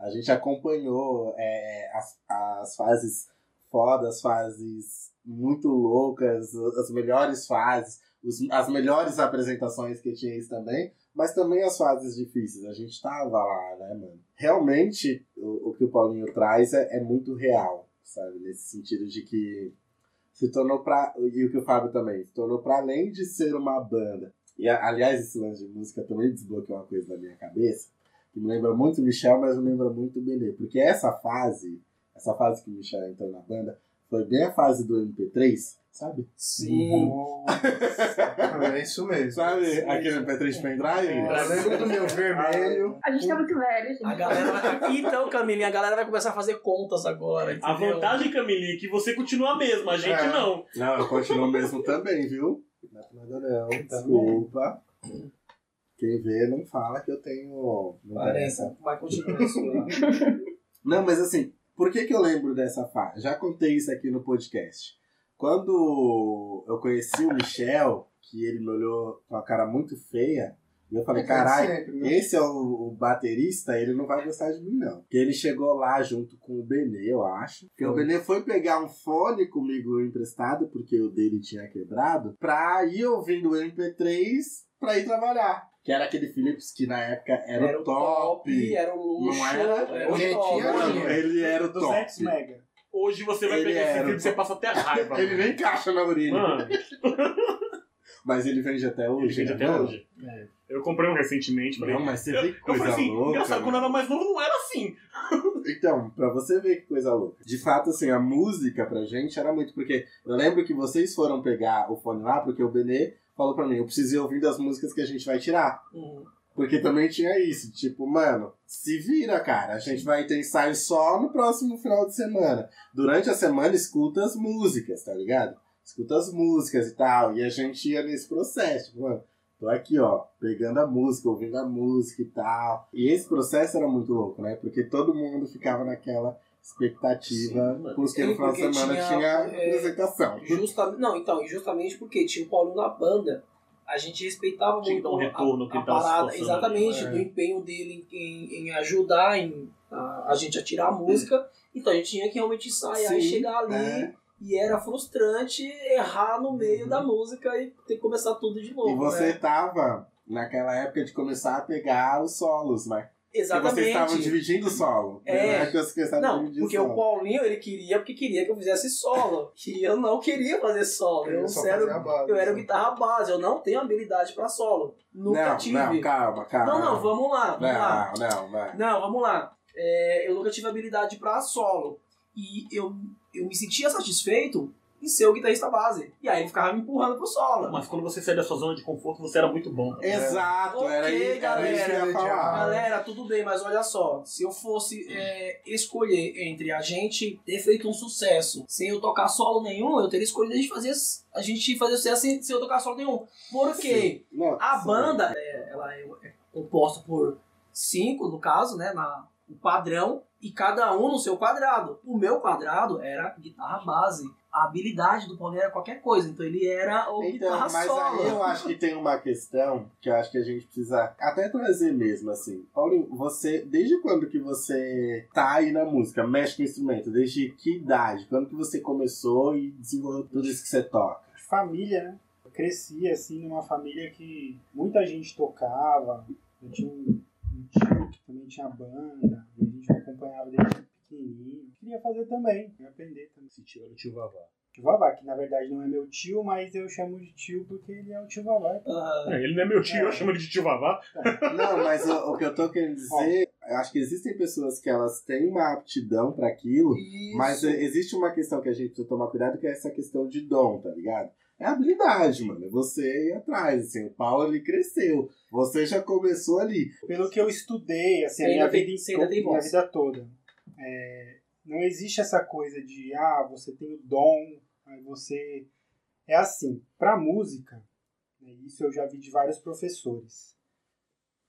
A gente acompanhou é, as, as fases fodas, as fases muito loucas, as melhores fases, os- as melhores apresentações que tinha isso também, mas também as fases difíceis. A gente tava lá, né, mano? Realmente, o, o que o Paulinho traz é, é muito real, sabe? Nesse sentido de que se tornou pra. E o que o Fábio também, se tornou pra além de ser uma banda. E, a- aliás, esse lance de música também desbloqueou uma coisa na minha cabeça, que me lembra muito o Michel, mas me lembra muito o Benê. Porque essa fase, essa fase que o Michel entrou na banda, foi bem a fase do MP3, sabe? Sim. É isso mesmo. Sabe aquele MP3 pendrive? Eu lembro do meu vermelho. A gente tá muito velho, gente. A galera vai... Então, Camilinha, a galera vai começar a fazer contas agora, A entendeu? vantagem, Camilinha, é que você continua a mesma, a gente É. não. Não, eu continuo mesmo também, viu? Não, desculpa. Quem vê não fala que eu tenho. Não Parece, isso lá. Não, mas assim, por que, que eu lembro dessa fase? Já contei isso aqui no podcast. Quando eu conheci o Michel, que ele me olhou com a cara muito feia, e eu falei, É, caralho, né? esse é o, o baterista, ele não vai gostar de mim, não. Porque ele chegou lá junto com o Benê, eu acho. Porque o. Benê foi pegar um fone comigo emprestado, porque o dele tinha quebrado, pra ir ouvindo o MP3 pra ir trabalhar. Que era aquele Philips que na época era, Era o top. era o luxo, Não era? era o Quem top. tinha, ele era o top. 200 mega. Hoje você vai Ele pegar esse filme e você passa até raiva. Ele nem encaixa na orelha. Mano, Mas ele vende até ele hoje. vende né, até mano? hoje. É. Eu comprei um recentemente. Falei, Não, mas você eu, vê que eu coisa falei assim, louca. engraçado, quando eu era mais novo não era assim. Então, pra você ver que coisa louca. De fato, assim, a música pra gente era muito. Porque eu lembro que vocês foram pegar o fone lá, porque o Benê falou pra mim: eu preciso ir ouvindo as músicas que a gente vai tirar. Uhum. Porque também tinha isso, tipo, mano, se vira, cara. A gente vai ter ensaio só no próximo final de semana. Durante a semana, escuta as músicas, tá ligado? Escuta as músicas e tal. E a gente ia nesse processo, tipo, mano, tô aqui, ó, pegando a música, ouvindo a música e tal. E esse processo era muito louco, né? Porque todo mundo ficava naquela expectativa, Sim, porque no final de semana tinha, tinha, é, apresentação. Justamente, não, então, e justamente porque tinha o Paulinho na banda, a gente respeitava Tinha muito um retorno a, que a parada, exatamente, ali. do empenho dele em, em- ajudar em, a, a gente a tirar a música. Então a gente tinha que realmente ensaiar e Sim, chegar ali. é. E era frustrante errar no meio da música e ter que começar tudo de novo. E você né? tava naquela época de começar a pegar os solos, né? E vocês Exatamente. estavam dividindo o solo. É. Na época vocês estavam Não, porque o o solo. Paulinho ele queria porque queria que eu fizesse solo. E eu não queria fazer solo. Eu, só era, base, eu era só. guitarra base, eu não tenho habilidade pra solo. Nunca não, tive. Não, calma, calma. Não, não, vamos lá, vamos lá. Não, não, vai. Não, vamos lá. É, eu nunca tive habilidade pra solo. E eu, eu me sentia satisfeito em ser o guitarrista base. E aí ele ficava me empurrando pro solo. Mas quando você saía da sua zona de conforto, você era muito bom. Exato, Ok, era, aí, era isso que eu galera. ia falar. Galera, tudo bem, mas olha só. Se eu fosse é, escolher entre a gente ter feito um sucesso sem eu tocar solo nenhum, eu teria escolhido a gente fazer, a gente fazer sucesso sem, sem eu tocar solo nenhum. Por quê? Sim. Não, A banda, é, ela é, é composta por cinco, no caso, né? Na, o padrão, e cada um no seu quadrado. O meu quadrado era guitarra base. A habilidade do Paulinho era qualquer coisa, então ele era o Então, guitarra mas solo. aí eu acho que tem uma questão que eu acho que a gente precisa até trazer mesmo, assim. Paulinho, você, desde quando que você tá aí na música, mexe com instrumento? Desde que idade? Quando que você começou e desenvolveu tudo isso que você toca? família, né? Eu cresci assim numa família que muita gente tocava. Eu tinha um, que também tinha banda, e a gente me acompanhava desde pequenininho. Queria fazer também, queria aprender também. Esse tio era o tio Vavá. Tio Vavá, que na verdade não é meu tio, mas eu chamo de tio porque ele é o tio Vavá. Ah, É, ele não é meu tio, É. eu chamo ele de tio Vavá. Não, mas o, o que eu tô querendo dizer, eu acho que existem pessoas que elas têm uma aptidão para aquilo, isso. mas é- existe uma questão que a gente precisa tomar cuidado, que é essa questão de dom, tá ligado? É habilidade, mano. É você ir atrás, assim. O Paulo, ele cresceu. Você já começou ali. Pelo que eu estudei, assim, a minha vida, você ainda tem minha voz. vida toda, é, não existe essa coisa de, ah, você tem o dom, aí você... É assim, pra música, né, isso eu já vi de vários professores.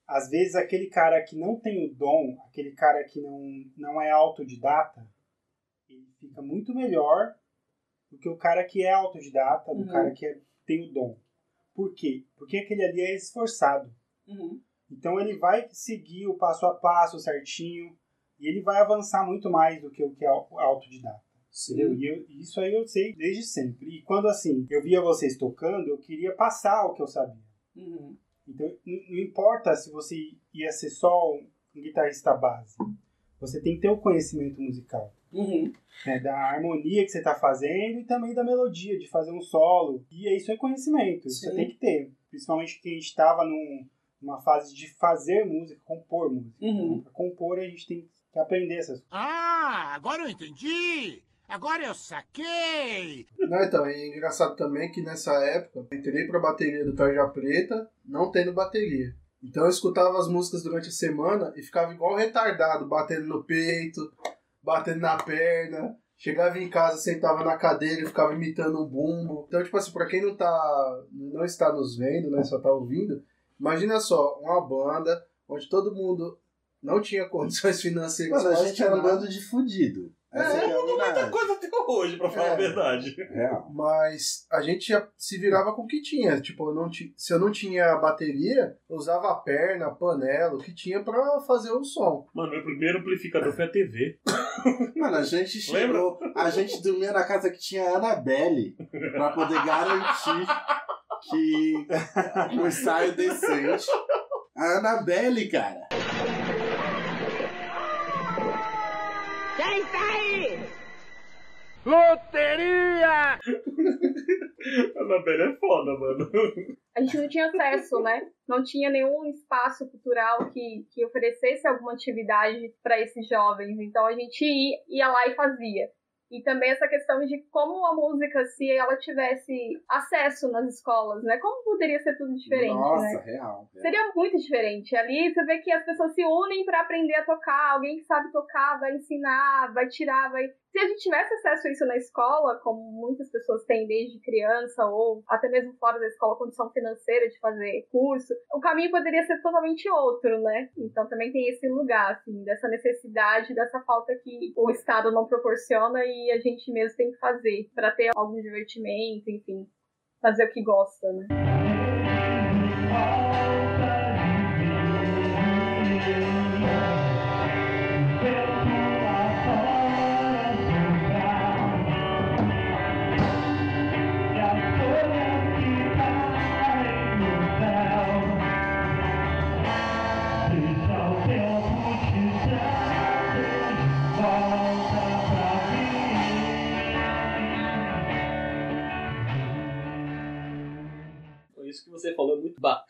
Às vezes aquele cara que não tem o dom, aquele cara que não, não é autodidata, ele fica muito melhor do que o cara que é autodidata, do Uhum. cara que é- tem o dom. Por quê? Porque aquele ali é esforçado. Uhum. Então ele vai seguir o passo a passo certinho e ele vai avançar muito mais do que o que é au- autodidata. Entendeu? E eu- isso aí eu sei desde sempre. E quando assim, eu via vocês tocando, eu queria passar o que eu sabia. Uhum. Então não, não importa se você ia ser só um guitarrista base. Você tem que ter o conhecimento musical. Uhum. né, da harmonia que você está fazendo e também da melodia, de fazer um solo. E isso é conhecimento, isso Sim. você tem que ter. Principalmente que a gente estava num, numa fase de fazer música, compor música. Uhum. Para compor, a gente tem que aprender essas coisas. Ah, agora eu entendi! Agora eu saquei! Não, então, é engraçado também que nessa época eu entrei pra bateria do Tarja Preta não tendo bateria. Então eu escutava as músicas durante a semana e ficava igual retardado, batendo no peito, batendo na perna. Chegava em casa, sentava na cadeira e ficava imitando um bumbo. Então, tipo assim, pra quem não tá. não está nos vendo, né? Só tá ouvindo, imagina só, uma banda onde todo mundo não tinha condições financeiras. Mano, a gente era um nada. bando de fudido. É, que é a muita coisa até hoje, pra falar É. a verdade. Real. Mas a gente se virava com o que tinha. Tipo, eu não ti- se eu não tinha bateria, eu usava a perna, a panela, o que tinha pra fazer o som. Mano, meu primeiro amplificador foi a TV. Mano, a gente chegou. A gente dormia na casa que tinha a Annabelle pra poder garantir que um ensaio decente. A Annabelle, cara. Quem tá? Loteria! Anabelle é foda, mano. a gente não tinha acesso, né? Não tinha nenhum espaço cultural que, que oferecesse alguma atividade para esses jovens. Então a gente ia, ia lá e fazia. E também essa questão de como a música, se ela tivesse acesso nas escolas, né? Como poderia ser tudo diferente, Nossa, né? real. real. Seria muito diferente. Ali você vê que as pessoas se unem para aprender a tocar. Alguém que sabe tocar vai ensinar, vai tirar, vai. Se a gente tivesse acesso a isso na escola, como muitas pessoas têm desde criança, ou até mesmo fora da escola, condição financeira de fazer curso, o caminho poderia ser totalmente outro, né? Então também tem esse lugar, assim, dessa necessidade, dessa falta que o Estado não proporciona e a gente mesmo tem que fazer para ter algum divertimento, enfim, fazer o que gosta, né?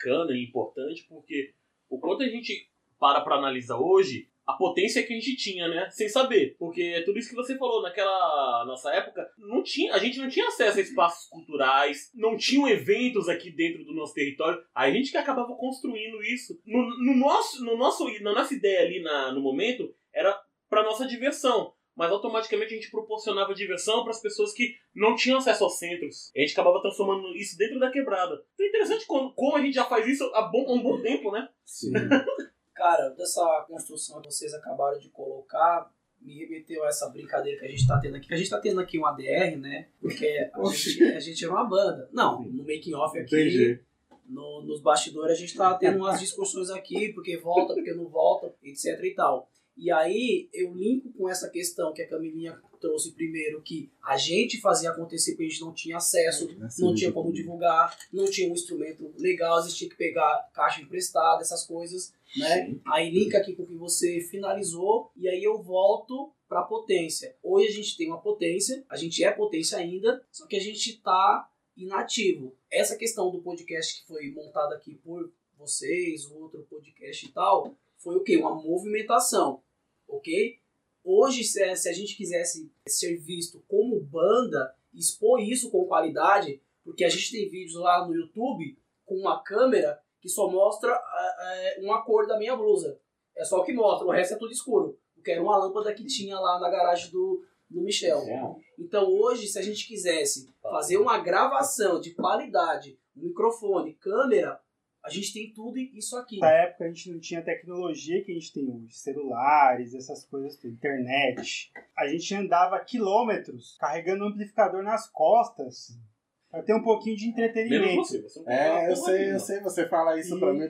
Bacana e importante, porque o quanto a gente para pra analisar hoje, a potência que a gente tinha, né? Sem saber. Porque é tudo isso que você falou, naquela nossa época, não tinha, a gente não tinha acesso a espaços culturais, não tinham eventos aqui dentro do nosso território. A gente que acabava construindo isso. No, no nosso, no nosso, na nossa ideia ali na, no momento, era para nossa diversão. Mas automaticamente a gente proporcionava diversão para as pessoas que não tinham acesso aos centros. A gente acabava transformando isso dentro da quebrada. Então é interessante como, como a gente já faz isso há, bom, há um bom tempo, né? Sim. Cara, dessa construção que vocês acabaram de colocar, me remeteu a essa brincadeira que a gente tá tendo aqui. Que a gente tá tendo aqui um ADR, né? Porque a, gente, a gente é uma banda. Não, no making off aqui, Entendi. no- nos bastidores, a gente tá tendo umas discussões aqui, porque volta, porque não volta, etc e tal. E aí eu linko com essa questão que a Camilinha trouxe primeiro, que a gente fazia acontecer porque a gente não tinha acesso, não tinha como divulgar, não tinha um instrumento legal, às vezes tinha que pegar caixa emprestada, essas coisas, né? Aí linka aqui com o que você finalizou e aí eu volto para potência. Hoje a gente tem uma potência, a gente é potência ainda, só que a gente tá inativo. Essa questão do podcast que foi montado aqui por vocês, o outro podcast e tal, foi o quê? Uma movimentação, ok? Hoje, se se a gente quisesse ser visto como banda, expor isso com qualidade, porque a gente tem vídeos lá no YouTube com uma câmera que só mostra ah, uma cor da minha blusa. É só o que mostra, o resto é tudo escuro. Porque era uma lâmpada que tinha lá na garagem do, do Michel. Então hoje, se a gente quisesse fazer uma gravação de qualidade, microfone, câmera, a gente tem tudo isso aqui. Nessa época a gente não tinha a tecnologia que a gente tem hoje, celulares, essas coisas, internet. A gente andava quilômetros carregando um amplificador nas costas pra ter um pouquinho de entretenimento. você. você É, fala eu sei, eu sei, você fala isso E- pra mim.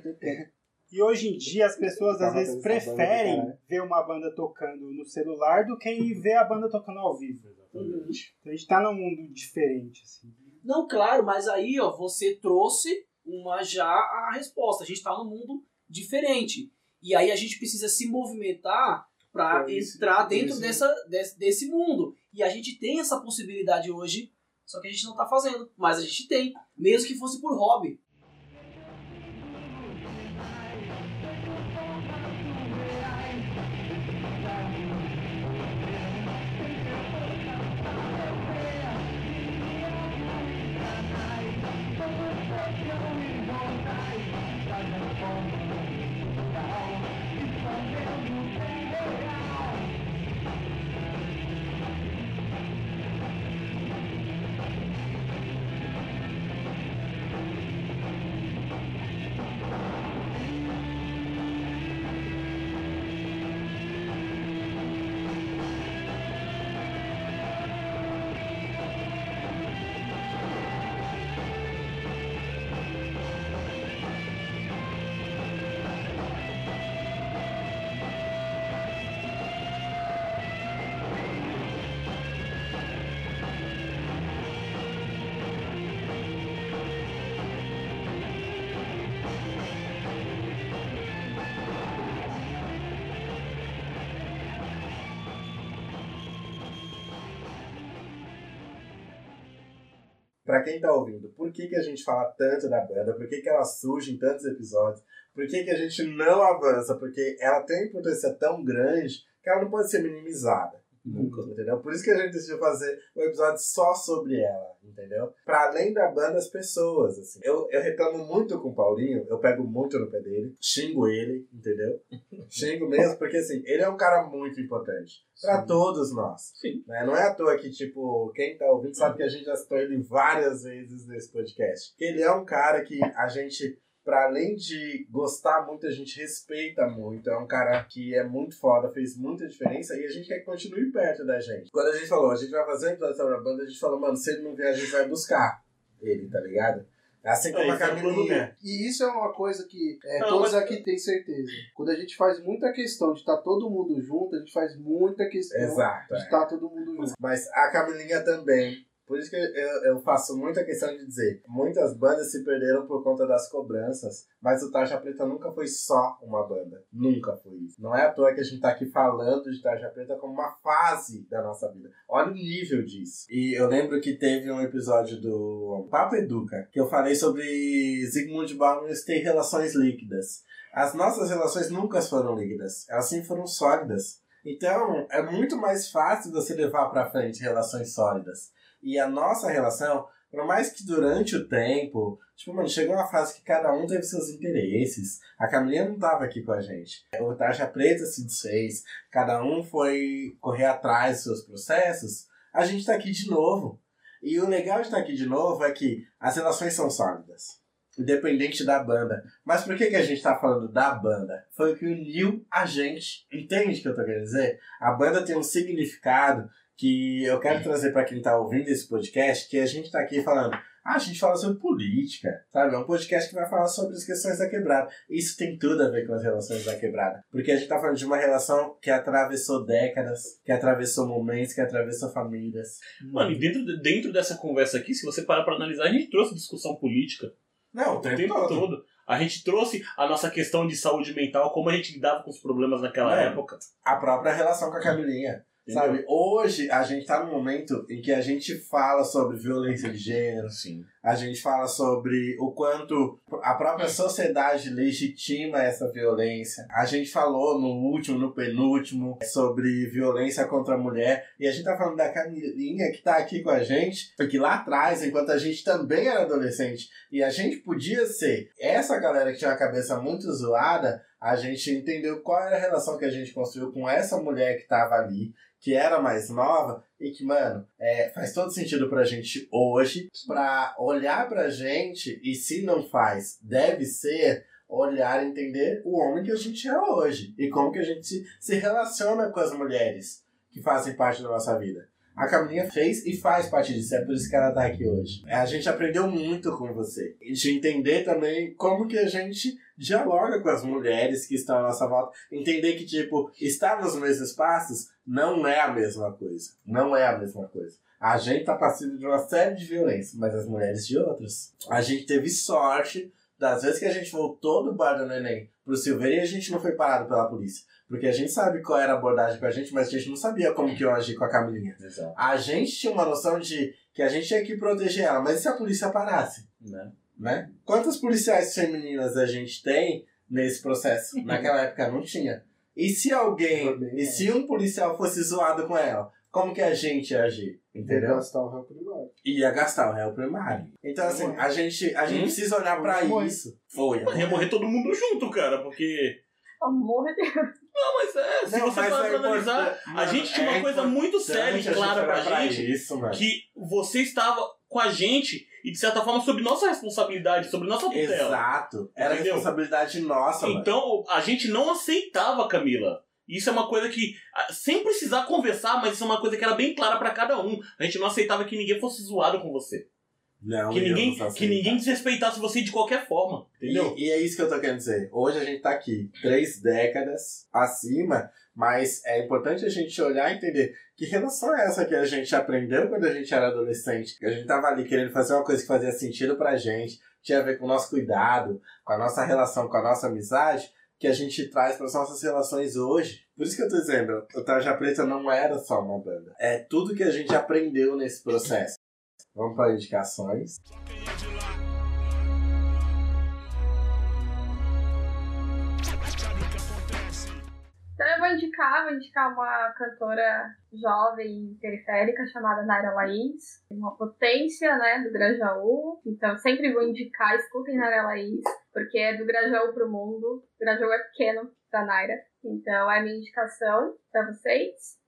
E hoje em dia as pessoas às vezes banda preferem caralho. ver uma banda tocando no celular do que ir ver a banda tocando ao vivo. Uhum. Então a gente tá num mundo diferente, assim. Não, claro, mas aí ó, você trouxe uma já a resposta. A gente está num mundo diferente. E aí a gente precisa se movimentar para entrar dentro dessa, desse, desse mundo. E a gente tem essa possibilidade hoje, só que a gente não está fazendo. Mas a gente tem, mesmo que fosse por hobby. Quem tá ouvindo, por que, que a gente fala tanto da banda, por que, que ela surge em tantos episódios, por que, que a gente não avança, porque ela tem uma importância tão grande que ela não pode ser minimizada. Nunca, entendeu? Por isso que a gente decidiu fazer um episódio só sobre ela, entendeu? Pra além da banda, as pessoas, assim. Eu, eu reclamo muito com o Paulinho, eu pego muito no pé dele, xingo ele, entendeu? xingo mesmo, porque assim, ele é um cara muito importante. Pra Sim. todos nós. Sim. Né? Não é à toa que, tipo, quem tá ouvindo sabe que a gente já citou ele várias vezes nesse podcast. Ele é um cara que a gente, pra além de gostar muito, a gente respeita muito. É um cara que é muito foda, fez muita diferença e a gente quer que continue perto da gente. Quando a gente falou, a gente vai fazer um episódio sobre a banda, a gente falou, mano, se ele não vier, a gente vai buscar ele, tá ligado? Assim como É, a é Camilinha. E isso é uma coisa que é, Não, todos mas- aqui têm certeza. Quando a gente faz muita questão de estar todo mundo junto, a gente faz muita questão Exato. de é. estar todo mundo junto. Mas a Camilinha também. Por isso que eu, eu faço muita questão de dizer, muitas bandas se perderam por conta das cobranças, mas o Tarja Preta nunca foi só uma banda. Nunca foi isso. Não é à toa que a gente tá aqui falando de Tarja Preta como uma fase da nossa vida. Olha o nível disso. E eu lembro que teve um episódio do Papo Educa, que eu falei sobre Zygmunt Bauman ter relações líquidas. As nossas relações nunca foram líquidas, elas sempre foram sólidas. Então, é muito mais fácil você levar pra frente relações sólidas. E a nossa relação, por mais que durante o tempo, tipo, mano, chegou uma fase que cada um teve seus interesses. A Camilinha não tava aqui com a gente. O Tarja Preta se desfez, cada um foi correr atrás dos seus processos. A gente tá aqui de novo. E o legal de estar aqui de novo é que as relações são sólidas. Independente da banda. Mas por que, que a gente tá falando da banda? Foi o que uniu a gente. Entende o que eu tô querendo dizer? A banda tem um significado que eu quero trazer para quem tá ouvindo esse podcast, que a gente tá aqui falando, ah, a gente fala sobre política, sabe? É um podcast que vai falar sobre as questões da quebrada. Isso tem tudo a ver com as relações da quebrada. Porque a gente tá falando de uma relação que atravessou décadas, que atravessou momentos, que atravessou famílias. Mano, e dentro, dentro dessa conversa aqui, se você parar pra analisar, a gente trouxe discussão política Não, o o tempo, tempo todo. todo. A gente trouxe a nossa questão de saúde mental, como a gente lidava com os problemas naquela É. época. A própria relação com a Camilinha. Entendeu? Sabe, hoje a gente tá num momento em que a gente fala sobre violência de gênero, Sim. a gente fala sobre o quanto a própria sociedade legitima essa violência. A gente falou no último, no penúltimo, sobre violência contra a mulher. E a gente tá falando da Camilinha que tá aqui com a gente, porque lá atrás, enquanto a gente também era adolescente e a gente podia ser essa galera que tinha a cabeça muito zoada, a gente entendeu qual era a relação que a gente construiu com essa mulher que tava ali, que era mais nova e que, mano, é, faz todo sentido pra gente hoje, pra olhar pra gente e se não faz, deve ser olhar e entender o homem que a gente é hoje e como que a gente se, relaciona com as mulheres que fazem parte da nossa vida. A Camilinha fez e faz parte disso, é por isso que ela tá aqui hoje. A gente aprendeu muito com você. De entender também como que a gente dialoga com as mulheres que estão à nossa volta. Entender que, tipo, estar nos mesmos espaços não é a mesma coisa. Não é a mesma coisa. A gente tá passível de uma série de violências, mas as mulheres de outras. A gente teve sorte das vezes que a gente voltou do bar do neném pro Silveira e a gente não foi parado pela polícia. Porque a gente sabe qual era a abordagem com a gente, mas a gente não sabia como que iam agir com a Camilinha. Exato. A gente tinha uma noção de que a gente tinha que proteger ela, mas e se a polícia parasse? Né? Né? Quantas policiais femininas a gente tem nesse processo? Naquela época não tinha. E se alguém, Também e se um policial fosse zoado com ela, como que a gente ia agir? Entendeu? Gastar o réu primário. Ia gastar o réu primário. Então, assim, a gente, a gente Hum? precisa olhar pra Foi. isso. Foi. Mas ia morrer todo mundo junto, cara, porque. Amor de Deus. Não, mas é, se Não, você parar é analisar, a Mano, gente tinha uma é coisa muito séria e clara pra pra gente. Isso, mano. que você estava com a gente e, de certa forma, sob nossa responsabilidade, sobre nossa tutela. Exato. Era Entendeu? responsabilidade nossa, mano. Então, a gente não aceitava, Camila. Isso é uma coisa que, sem precisar conversar, mas isso é uma coisa que era bem clara pra cada um. A gente não aceitava que ninguém fosse zoado com você. Não, que, ninguém, aceitar. que ninguém desrespeitasse você de qualquer forma. Entendeu? E, e é isso que eu tô querendo dizer. Hoje a gente tá aqui, três décadas acima, mas é importante a gente olhar e entender que relação é essa que a gente aprendeu quando a gente era adolescente. Que a gente tava ali querendo fazer uma coisa que fazia sentido pra gente, tinha a ver com o nosso cuidado, com a nossa relação, com a nossa amizade, que a gente traz para as nossas relações hoje. Por isso que eu tô dizendo, o Tarja Preta não era só uma banda. É tudo que a gente aprendeu nesse processo. Vamos para indicações. Então eu vou indicar, vou indicar uma cantora jovem e periférica chamada Naira Laís, uma potência, né, do Grajaú. Então sempre vou indicar, escutem Naira Laís, porque é do Grajaú pro mundo. O Grajaú é pequeno pra Naira. Então é a minha indicação para vocês.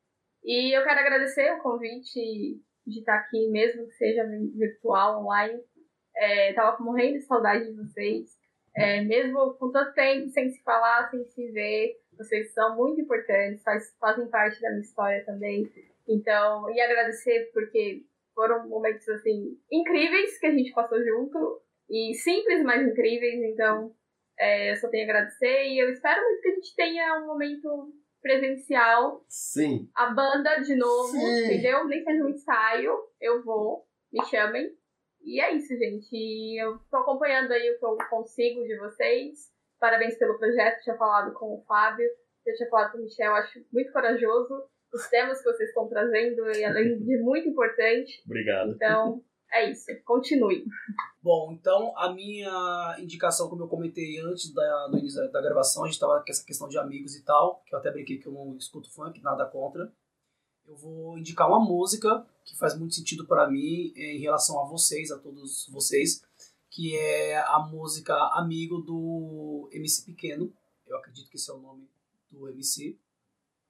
E eu quero agradecer o convite de estar aqui, mesmo que seja virtual, online. É, tava morrendo de saudade de vocês. É, mesmo com tanto tempo sem se falar, sem se ver, vocês são muito importantes, faz, fazem parte da minha história também. Então, e agradecer porque foram momentos assim incríveis que a gente passou junto e simples, mas incríveis. Então, é, eu só tenho a agradecer e eu espero muito que a gente tenha um momento presencial. Sim. A banda de novo, Sim. entendeu? Nem seja um ensaio, eu vou, me chamem. E é isso, gente. Eu tô acompanhando aí o que eu consigo de vocês. Parabéns pelo projeto. Tinha falado com o Fábio, eu tinha falado com o Michel. Acho muito corajoso os temas que vocês estão trazendo, e além de muito importante. Obrigado. Então, é isso. Continue. Bom, então a minha indicação, como eu comentei antes da, do início da gravação, a gente estava com essa questão de amigos e tal, que eu até brinquei que eu não escuto funk, nada contra. Eu vou indicar uma música que faz muito sentido para mim eh, em relação a vocês, a todos vocês, que é a música Amigo do MC Pequeno. Eu acredito que esse é o nome do MC.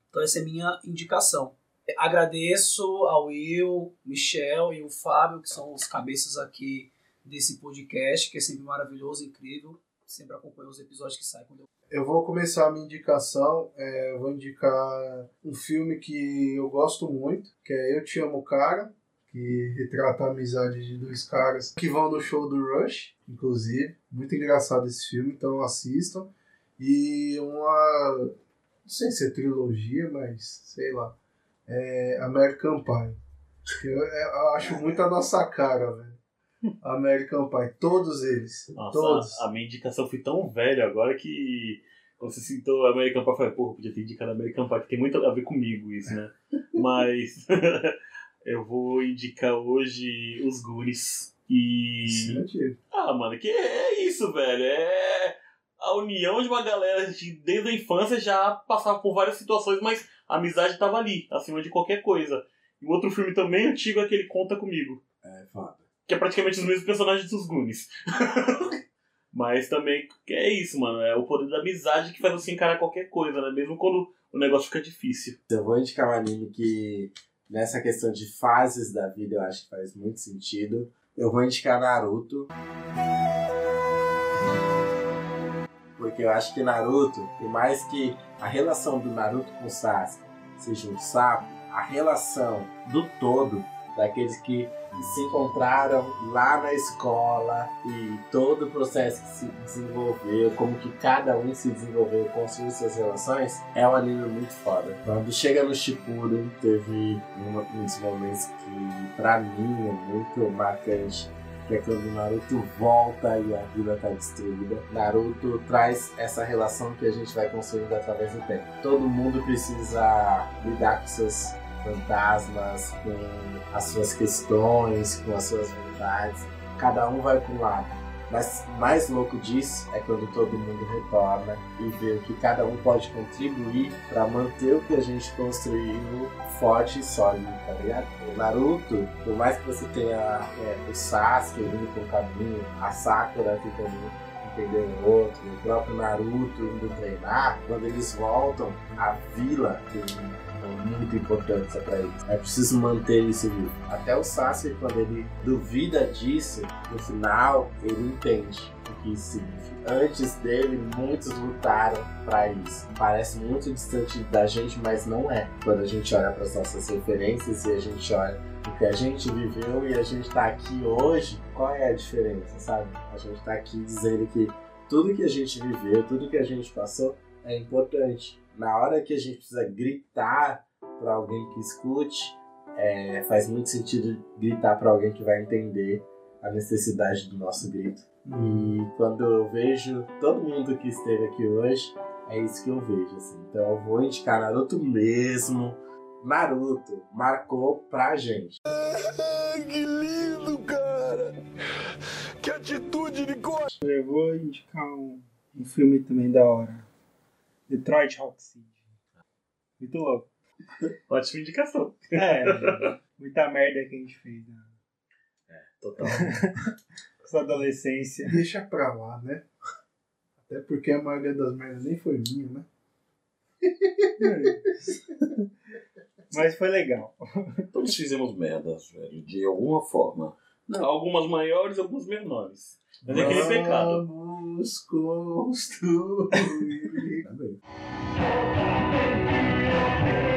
Então essa é a minha indicação. Agradeço ao Will, Michel e o Fábio, que são os cabeças aqui desse podcast, que é sempre maravilhoso, incrível. Sempre acompanho os episódios que saem quando eu Eu vou começar a minha indicação. é, eu vou indicar um filme que eu gosto muito, que é Eu Te Amo Cara, que retrata a amizade de dois caras que vão no show do Rush, inclusive. Muito engraçado esse filme, então assistam. E uma. Não sei se é trilogia, mas sei lá. É American Pie. Eu, eu acho muito a nossa cara, velho. American Pie, todos eles. Nossa, todos. a, a minha indicação foi tão velha agora que quando você citou American Pie, eu falei, pô, podia ter indicado American Pie, que tem muito a ver comigo isso, né? Mas eu vou indicar hoje os Goonies. E. Sim. Ah, mano, que é isso, velho. É a união de uma galera que desde a infância já passava por várias situações, mas a amizade tava ali, acima de qualquer coisa. E um outro filme também antigo é aquele Conta Comigo, É foda. que é praticamente os mesmos personagens dos Goonies. mas também é isso, mano. É o poder da amizade que faz você encarar qualquer coisa, né? Mesmo quando o negócio fica difícil. Eu vou indicar um anime que, nessa questão de fases da vida, eu acho que faz muito sentido. Eu vou indicar Naruto. Porque eu acho que Naruto, por mais que a relação do Naruto com Sasuke seja um sapo, a relação do todo, daqueles que se encontraram lá na escola e todo o processo que se desenvolveu, como que cada um se desenvolveu, construiu suas relações, é um anime muito foda. Quando chega no Shippuden, teve um dos momentos que pra mim é muito marcante, que é quando Naruto volta e a vila tá destruída. Naruto traz essa relação que a gente vai construindo através do tempo. Todo mundo precisa lidar com seus fantasmas, com as suas questões, com as suas vontades. Cada um vai para lado. Mas mais louco disso é quando todo mundo retorna e vê o que cada um pode contribuir para manter o que a gente construiu forte e sólido, tá ligado? O Naruto, por mais que você tenha é, o Sasuke indo por um caminho, a Sakura tentando entender o outro, o próprio Naruto indo treinar, quando eles voltam, a vila tem muita importância para eles. É preciso manter isso vivo. Até o Sasuke, quando ele duvida disso, no final ele entende o que isso significa. Antes dele, muitos lutaram para isso. Parece muito distante da gente, mas não é. Quando a gente olha para as nossas referências e a gente olha o que a gente viveu e a gente tá aqui hoje, qual é a diferença, sabe? A gente tá aqui dizendo que tudo que a gente viveu, tudo que a gente passou é importante. Na hora que a gente precisa gritar para alguém que escute, é, faz muito sentido gritar para alguém que vai entender a necessidade do nosso grito. E quando eu vejo todo mundo que esteve aqui hoje, é isso que eu vejo. Assim. Então eu vou indicar Naruto mesmo. Naruto marcou pra gente. Ai, que lindo, cara! Que atitude de coisa! Eu vou indicar um, um filme também da hora. Detroit Rock City. Muito louco. Ótima indicação. É, muita merda que a gente fez na Total. nossa adolescência. Deixa pra lá, né? Até porque a maioria das merdas nem foi minha, né? Mas foi legal. Todos fizemos merdas, velho, de alguma forma. Algumas maiores, algumas menores. Mas é aquele pecado. Vamos construir. Tá bem. Bom,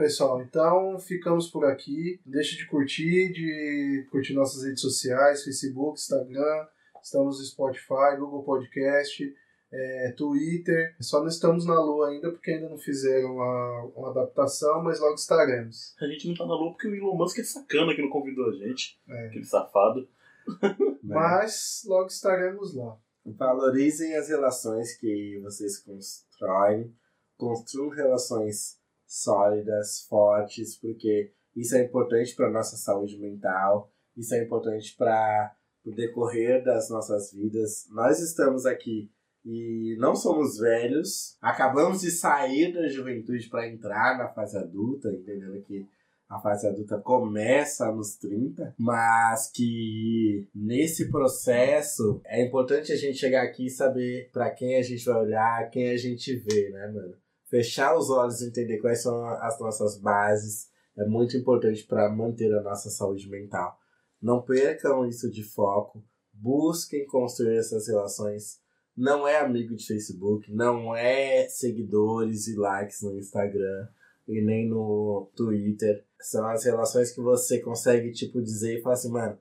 pessoal, então ficamos por aqui. Deixe de curtir, de curtir nossas redes sociais, Facebook, Instagram, estamos no Spotify, Google Podcast, é, Twitter. Só não estamos na Lua ainda porque ainda não fizeram uma, uma adaptação, mas logo estaremos. A gente não tá na lua porque o Elon Musk é sacana que não convidou a gente. É. Aquele safado. Mas logo estaremos lá. Valorizem as relações que vocês constroem. Construam relações sólidas, fortes, porque isso é importante para nossa saúde mental. Isso é importante para o decorrer das nossas vidas. Nós estamos aqui e não somos velhos. Acabamos de sair da juventude para entrar na fase adulta, entendendo que a fase adulta começa nos 30, mas que nesse processo é importante a gente chegar aqui e saber para quem a gente vai olhar, quem a gente vê, né, mano? Fechar os olhos e entender quais são as nossas bases é muito importante para manter a nossa saúde mental. Não percam isso de foco, busquem construir essas relações. Não é amigo de Facebook, não é seguidores e likes no Instagram e nem no Twitter. São as relações que você consegue, tipo, dizer e falar assim, mano,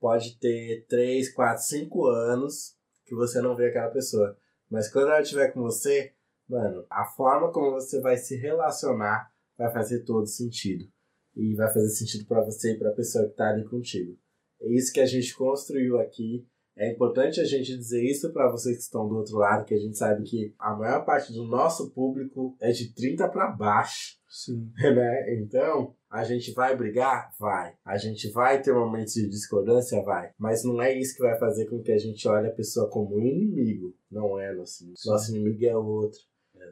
pode ter 3, 4, 5 anos que você não vê aquela pessoa. Mas quando ela estiver com você, mano, a forma como você vai se relacionar vai fazer todo sentido. E vai fazer sentido para você e para a pessoa que tá ali contigo. É isso que a gente construiu aqui. É importante a gente dizer isso para vocês que estão do outro lado, que a gente sabe que a maior parte do nosso público é de 30 para baixo. Sim. né? Então, a gente vai brigar? Vai. A gente vai ter momentos de discordância? Vai. Mas não é isso que vai fazer com que a gente olhe a pessoa como um inimigo. Não é nosso inimigo. Nosso inimigo é outro.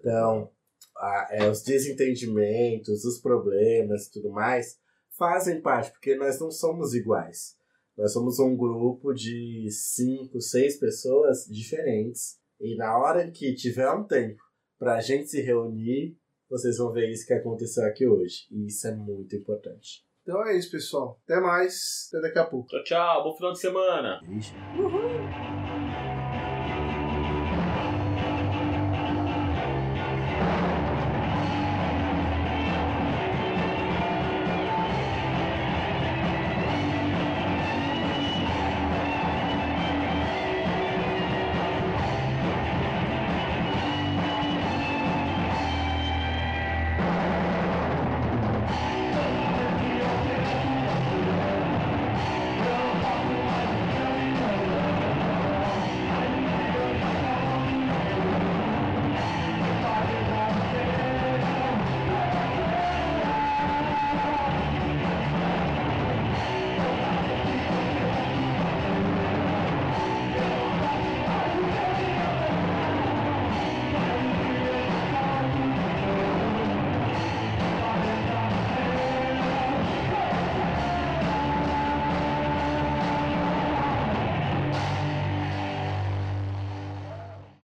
Então, a- é, os desentendimentos, os problemas e tudo mais fazem parte, porque nós não somos iguais. Nós somos um grupo de cinco, seis pessoas diferentes. E na hora que tiver um tempo pra gente se reunir, vocês vão ver isso que aconteceu aqui hoje. E isso é muito importante. Então é isso, pessoal. Até mais. Até daqui a pouco. Tchau, tchau. Bom final de semana. Beijo. Uhul.